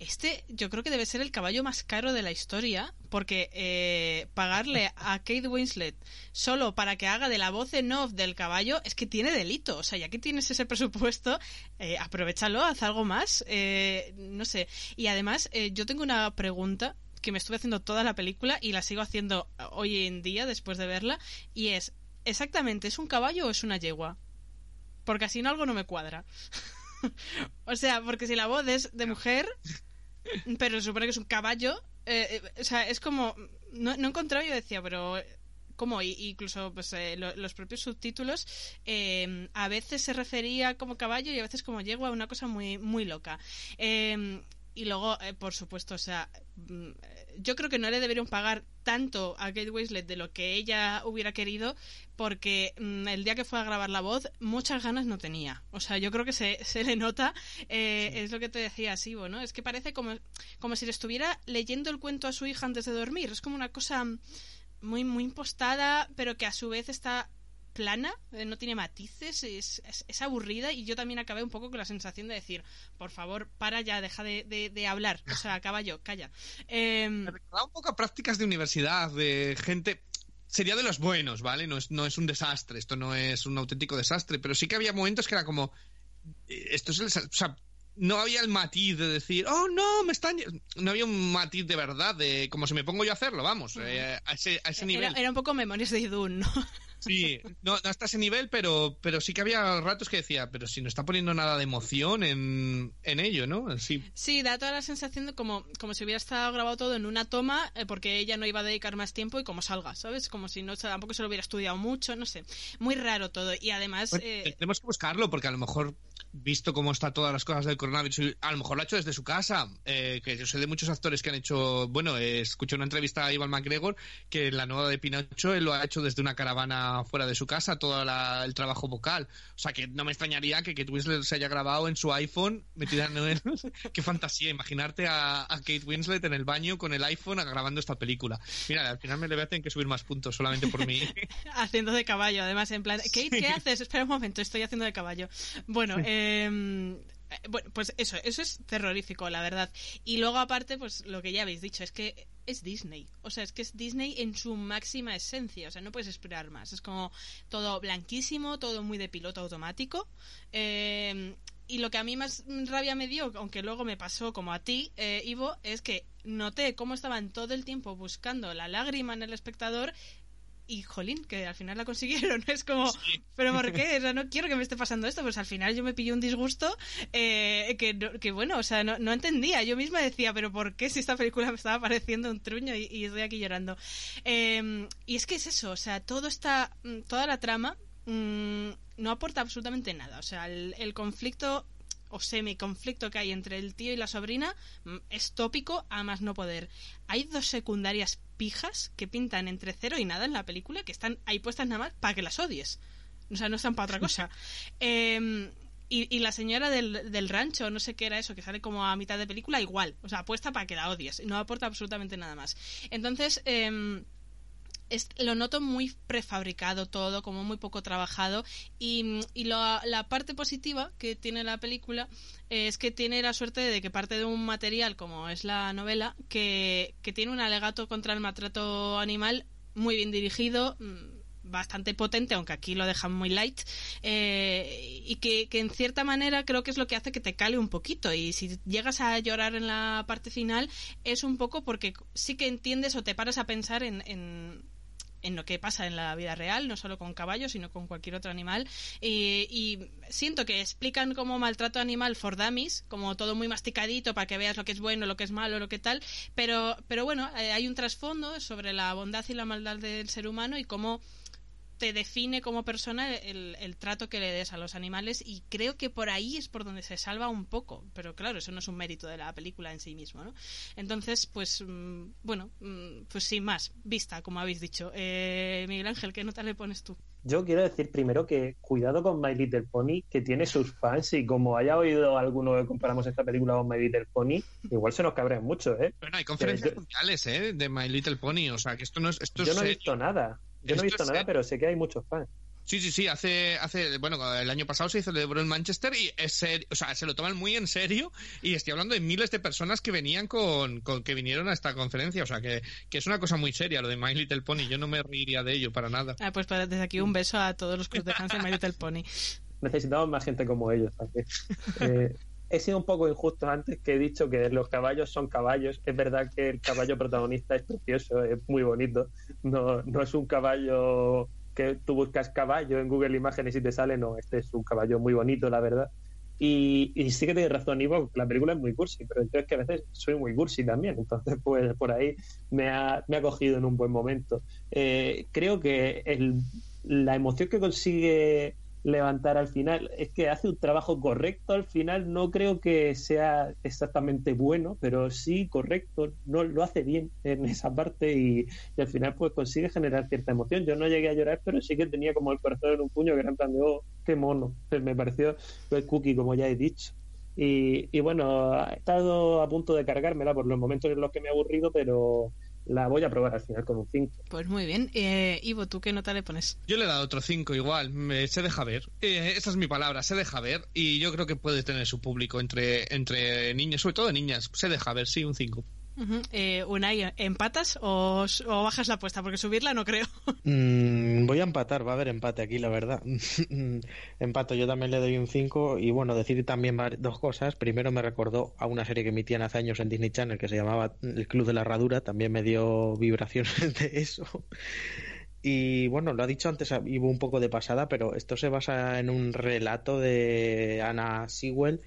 este yo creo que debe ser el caballo más caro de la historia, porque eh, pagarle a Kate Winslet solo para que haga de la voz en off del caballo es que tiene delito. O sea, ya que tienes ese presupuesto, eh, aprovechalo, haz algo más. Eh, no sé. Y además, eh, yo tengo una pregunta que me estuve haciendo toda la película y la sigo haciendo hoy en día después de verla, y es, exactamente, ¿es un caballo o es una yegua? Porque así no algo no me cuadra. o sea, porque si la voz es de mujer pero se supone que es un caballo. Eh, eh, o sea, es como. No, no encontraba, yo decía, pero. ¿Cómo? incluso pues, eh, los propios subtítulos a veces se refería como caballo y a veces como yegua, una cosa muy, muy loca. Y luego, por supuesto, o sea, mm, yo creo que no le deberían pagar tanto a Kate Winslet de lo que ella hubiera querido, porque mm, el día que fue a grabar la voz, muchas ganas no tenía. O sea, yo creo que se, se le nota, eh, es lo que te decía Sibo, ¿no? Es que parece como, como si le estuviera leyendo el cuento a su hija antes de dormir. Es como una cosa muy, muy impostada, pero que a su vez está plana, eh, no tiene matices, es, es, aburrida y yo también acabé un poco con la sensación de decir, por favor, para ya, deja de, de, hablar, o sea, acaba yo, calla. Eh, Me recordaba un poco a prácticas de universidad, de gente... Sería de los buenos, ¿vale? No es, no es un desastre, esto no es un auténtico desastre, pero sí que había momentos que era como... Eh, esto es el... O sea, no había el matiz de decir, oh no, me están. No había un matiz de verdad, de como si me pongo yo a hacerlo, vamos, eh, a, ese, a ese nivel. Era, un poco memorias de Idun, ¿no? Sí, no, hasta ese nivel, pero, pero sí que había ratos que decía, pero si no está poniendo nada de emoción en, en ello, ¿no? Sí. sí, da toda la sensación de como, como si hubiera estado grabado todo en una toma, eh, porque ella no iba a dedicar más tiempo y como salga, ¿sabes? Como si no tampoco se lo hubiera estudiado mucho, no sé. Muy raro todo. Y además. Eh, tenemos que buscarlo, porque a lo mejor visto cómo está todas las cosas del coronavirus, a lo mejor lo ha hecho desde su casa, eh, que yo sé de muchos actores que han hecho, bueno, eh, escuché una entrevista a Ivan McGregor que en la nueva de Pinocho él lo ha hecho desde una caravana fuera de su casa, todo el trabajo vocal. O sea, que no me extrañaría que Kate Winslet se haya grabado en su iPhone metida en el... Qué fantasía, imaginarte a, Kate Winslet en el baño con el iPhone grabando esta película. Mira, al final me le voy a tener que subir más puntos solamente por mí. haciendo de caballo, además, en plan, Kate, ¿qué haces? Espera un momento, estoy haciendo de caballo. Bueno, eh, bueno, pues eso, eso es terrorífico, la verdad. Y luego aparte, pues lo que ya habéis dicho, es que es Disney. O sea, es que es Disney en su máxima esencia. O sea, no puedes esperar más. Es como todo blanquísimo, todo muy de piloto automático. Em, y lo que a mí más rabia me dio, aunque luego me pasó como a ti, eh, Ivo, es que noté cómo estaban todo el tiempo buscando la lágrima en el espectador y jolín, que al final la consiguieron. Es como, pero ¿por qué? O sea, no quiero que me esté pasando esto. Pues al final yo me pillé un disgusto eh, que, que, bueno, o sea, no, no entendía. Yo misma decía, pero ¿por qué si esta película me estaba pareciendo un truño y, y estoy aquí llorando? Eh, y es que es eso, o sea, todo está, mm, toda la trama mm, no aporta absolutamente nada. O sea, el, el conflicto o semi-conflicto que hay entre el tío y la sobrina mm, es tópico a más no poder. Hay dos secundarias pijas que pintan entre cero y nada en la película que están ahí puestas nada más para que las odies. O sea, no están para otra cosa. Eh, y, y la señora del, del rancho, no sé qué era eso, que sale como a mitad de película, igual. O sea, apuesta para que la odies. No aporta absolutamente nada más. Entonces, em, es- lo noto muy prefabricado todo, como muy poco trabajado. Y, y lo- la parte positiva que tiene la película eh, es que tiene la suerte de que parte de un material como es la novela, que, que tiene un alegato contra el maltrato animal muy bien dirigido. mm, bastante potente, aunque aquí lo dejan muy light, eh, y que, que en cierta manera creo que es lo que hace que te cale un poquito. Y si llegas a llorar en la parte final, es un poco porque sí que entiendes o te paras a pensar en, en, en lo que pasa en la vida real, no solo con caballos, sino con cualquier otro animal. Y, y siento que explican como maltrato animal for dummies, como todo muy masticadito para que veas lo que es bueno, lo que es malo, lo que tal. Pero, pero bueno, eh, hay un trasfondo sobre la bondad y la maldad del ser humano y cómo te define como persona el, el trato que le des a los animales y creo que por ahí es por donde se salva un poco pero claro eso no es un mérito de la película en sí mismo ¿no? entonces pues mm, bueno mm, pues sin más vista como habéis dicho eh, Miguel Ángel ¿qué nota le pones tú? Yo quiero decir primero que cuidado con My Little Pony, que tiene sus fans y como haya oído alguno que comparamos esta película con My Little Pony, igual se nos cabrean mucho, ¿eh? Bueno, hay conferencias Yo- mundiales, ¿eh? De My Little Pony. O sea, que esto no es. Esto Yo es no he serio. visto nada. Yo no he visto nada, pero sé que hay muchos fans. Sí, sí, sí. Hace, hace, bueno, el año pasado se celebró en Manchester y es serio, o sea, se lo toman muy en serio. Y estoy hablando de miles de personas que venían con, con que vinieron a esta conferencia. O sea, que, que es una cosa muy seria lo de My Little Pony. Yo no me reiría de ello para nada. Ah, pues para- desde aquí un beso a todos los clubes de fans de My Little Pony Necesitamos más gente como ellos también. Eh, he sido un poco injusto antes que he dicho que los caballos son caballos. Es verdad que el caballo protagonista es precioso, es muy bonito. No, no es un caballo que tú buscas caballo en Google Imágenes y te sale, no, este es un caballo muy bonito, la verdad. Y, sí que tienes razón, Ivo, la película es muy cursi, pero yo es que a veces soy muy cursi también, entonces pues por ahí me ha, me ha cogido en un buen momento. Eh, creo que el, la emoción que consigue levantar al final es que hace un trabajo correcto al final, no creo que sea exactamente bueno, pero sí correcto, no lo hace bien en esa parte y, y al final pues consigue generar cierta emoción. Yo no llegué a llorar, pero sí que tenía como el corazón en un puño que era en plan de, oh, qué mono. Pues me pareció el cookie, como ya he dicho. Y, y bueno, he estado a punto de cargármela por los momentos en los que me he aburrido, pero la voy a probar al final con un 5. pues muy bien eh, Ivo ¿tú qué nota le pones? Yo le he dado otro 5 igual, me- se deja ver. Eh, esa es mi palabra, se deja ver. Y yo creo que puede tener su público entre, entre niños, sobre todo niñas. Se deja ver, sí, un 5. Ujú. Eh, Unai, ¿empatas o, bajas la apuesta? Porque subirla no creo. Mm, voy a empatar, va a haber empate aquí, la verdad. Empato, yo también le doy un 5 y bueno, decir también dos cosas. Primero me recordó a una serie que emitían hace años en Disney Channel que se llamaba El Club de la Herradura, también me dio vibraciones de eso. Y bueno, lo ha dicho antes, hubo un poco de pasada, pero esto se basa en un relato de Anna Sewell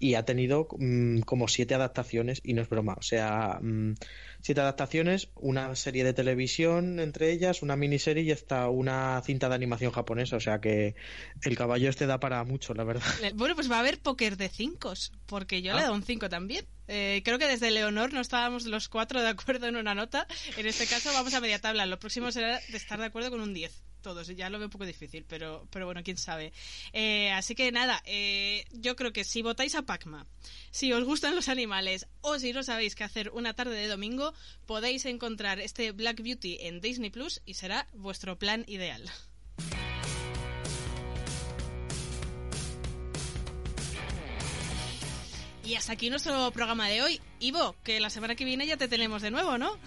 y ha tenido mm, como siete adaptaciones y no es broma, o sea, mm, siete adaptaciones, una serie de televisión entre ellas, una miniserie y hasta una cinta de animación japonesa, o sea que el caballo este da para mucho, la verdad. Bueno, pues va a haber póker de 5, porque yo le he dado un 5 también. Eh, creo que desde Leonor no estábamos los cuatro de acuerdo en una nota. En este caso vamos a media tabla. Lo próximo será de estar de acuerdo con un 10. Todos, ya lo veo un poco difícil, pero, pero bueno, quién sabe. Eh, así que nada, eh, yo creo que si votáis a Pacma, si os gustan los animales o si no sabéis qué hacer una tarde de domingo, podéis encontrar este Black Beauty en Disney Plus y será vuestro plan ideal. Y hasta aquí nuestro programa de hoy. Ivo, que la semana que viene ya te tenemos de nuevo, ¿no?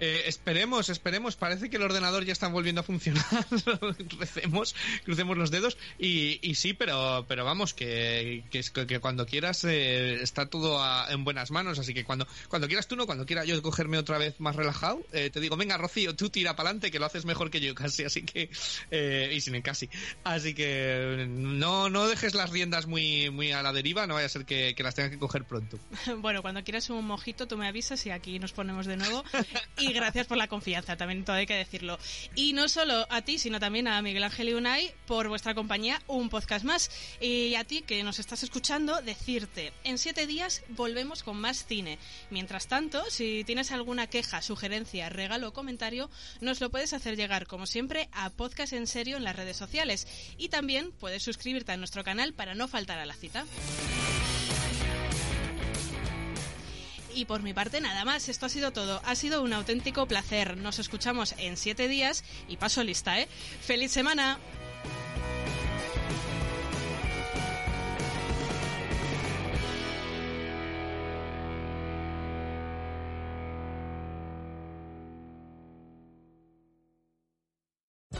Eh, esperemos, esperemos. Parece que el ordenador ya está volviendo a funcionar. Recemos, crucemos los dedos. Y, y sí, pero, pero vamos, que, que, que cuando quieras eh, está todo a, en buenas manos. Así que cuando, cuando quieras tú, no, cuando quiera yo cogerme otra vez más relajado, eh, te digo, venga, Rocío, tú tira para adelante, que lo haces mejor que yo casi. Así que, eh, y sin el casi. Así que no, no dejes las riendas muy, muy a la deriva, no vaya a ser que, que las tengas que coger pronto. Bueno, cuando quieras un mojito, tú me avisas y aquí nos ponemos de nuevo. Y gracias por la confianza, también todo hay que decirlo. Y no solo a ti, sino también a Miguel Ángel y Unai por vuestra compañía, un podcast más. Y a ti que nos estás escuchando, decirte, en siete días volvemos con más cine. Mientras tanto, si tienes alguna queja, sugerencia, regalo o comentario, nos lo puedes hacer llegar, como siempre, a Podcast en Serio en las redes sociales. Y también puedes suscribirte a nuestro canal para no faltar a la cita. Y por mi parte nada más, esto ha sido todo. Ha sido un auténtico placer. Nos escuchamos en siete días y paso lista, ¿eh? ¡Feliz semana!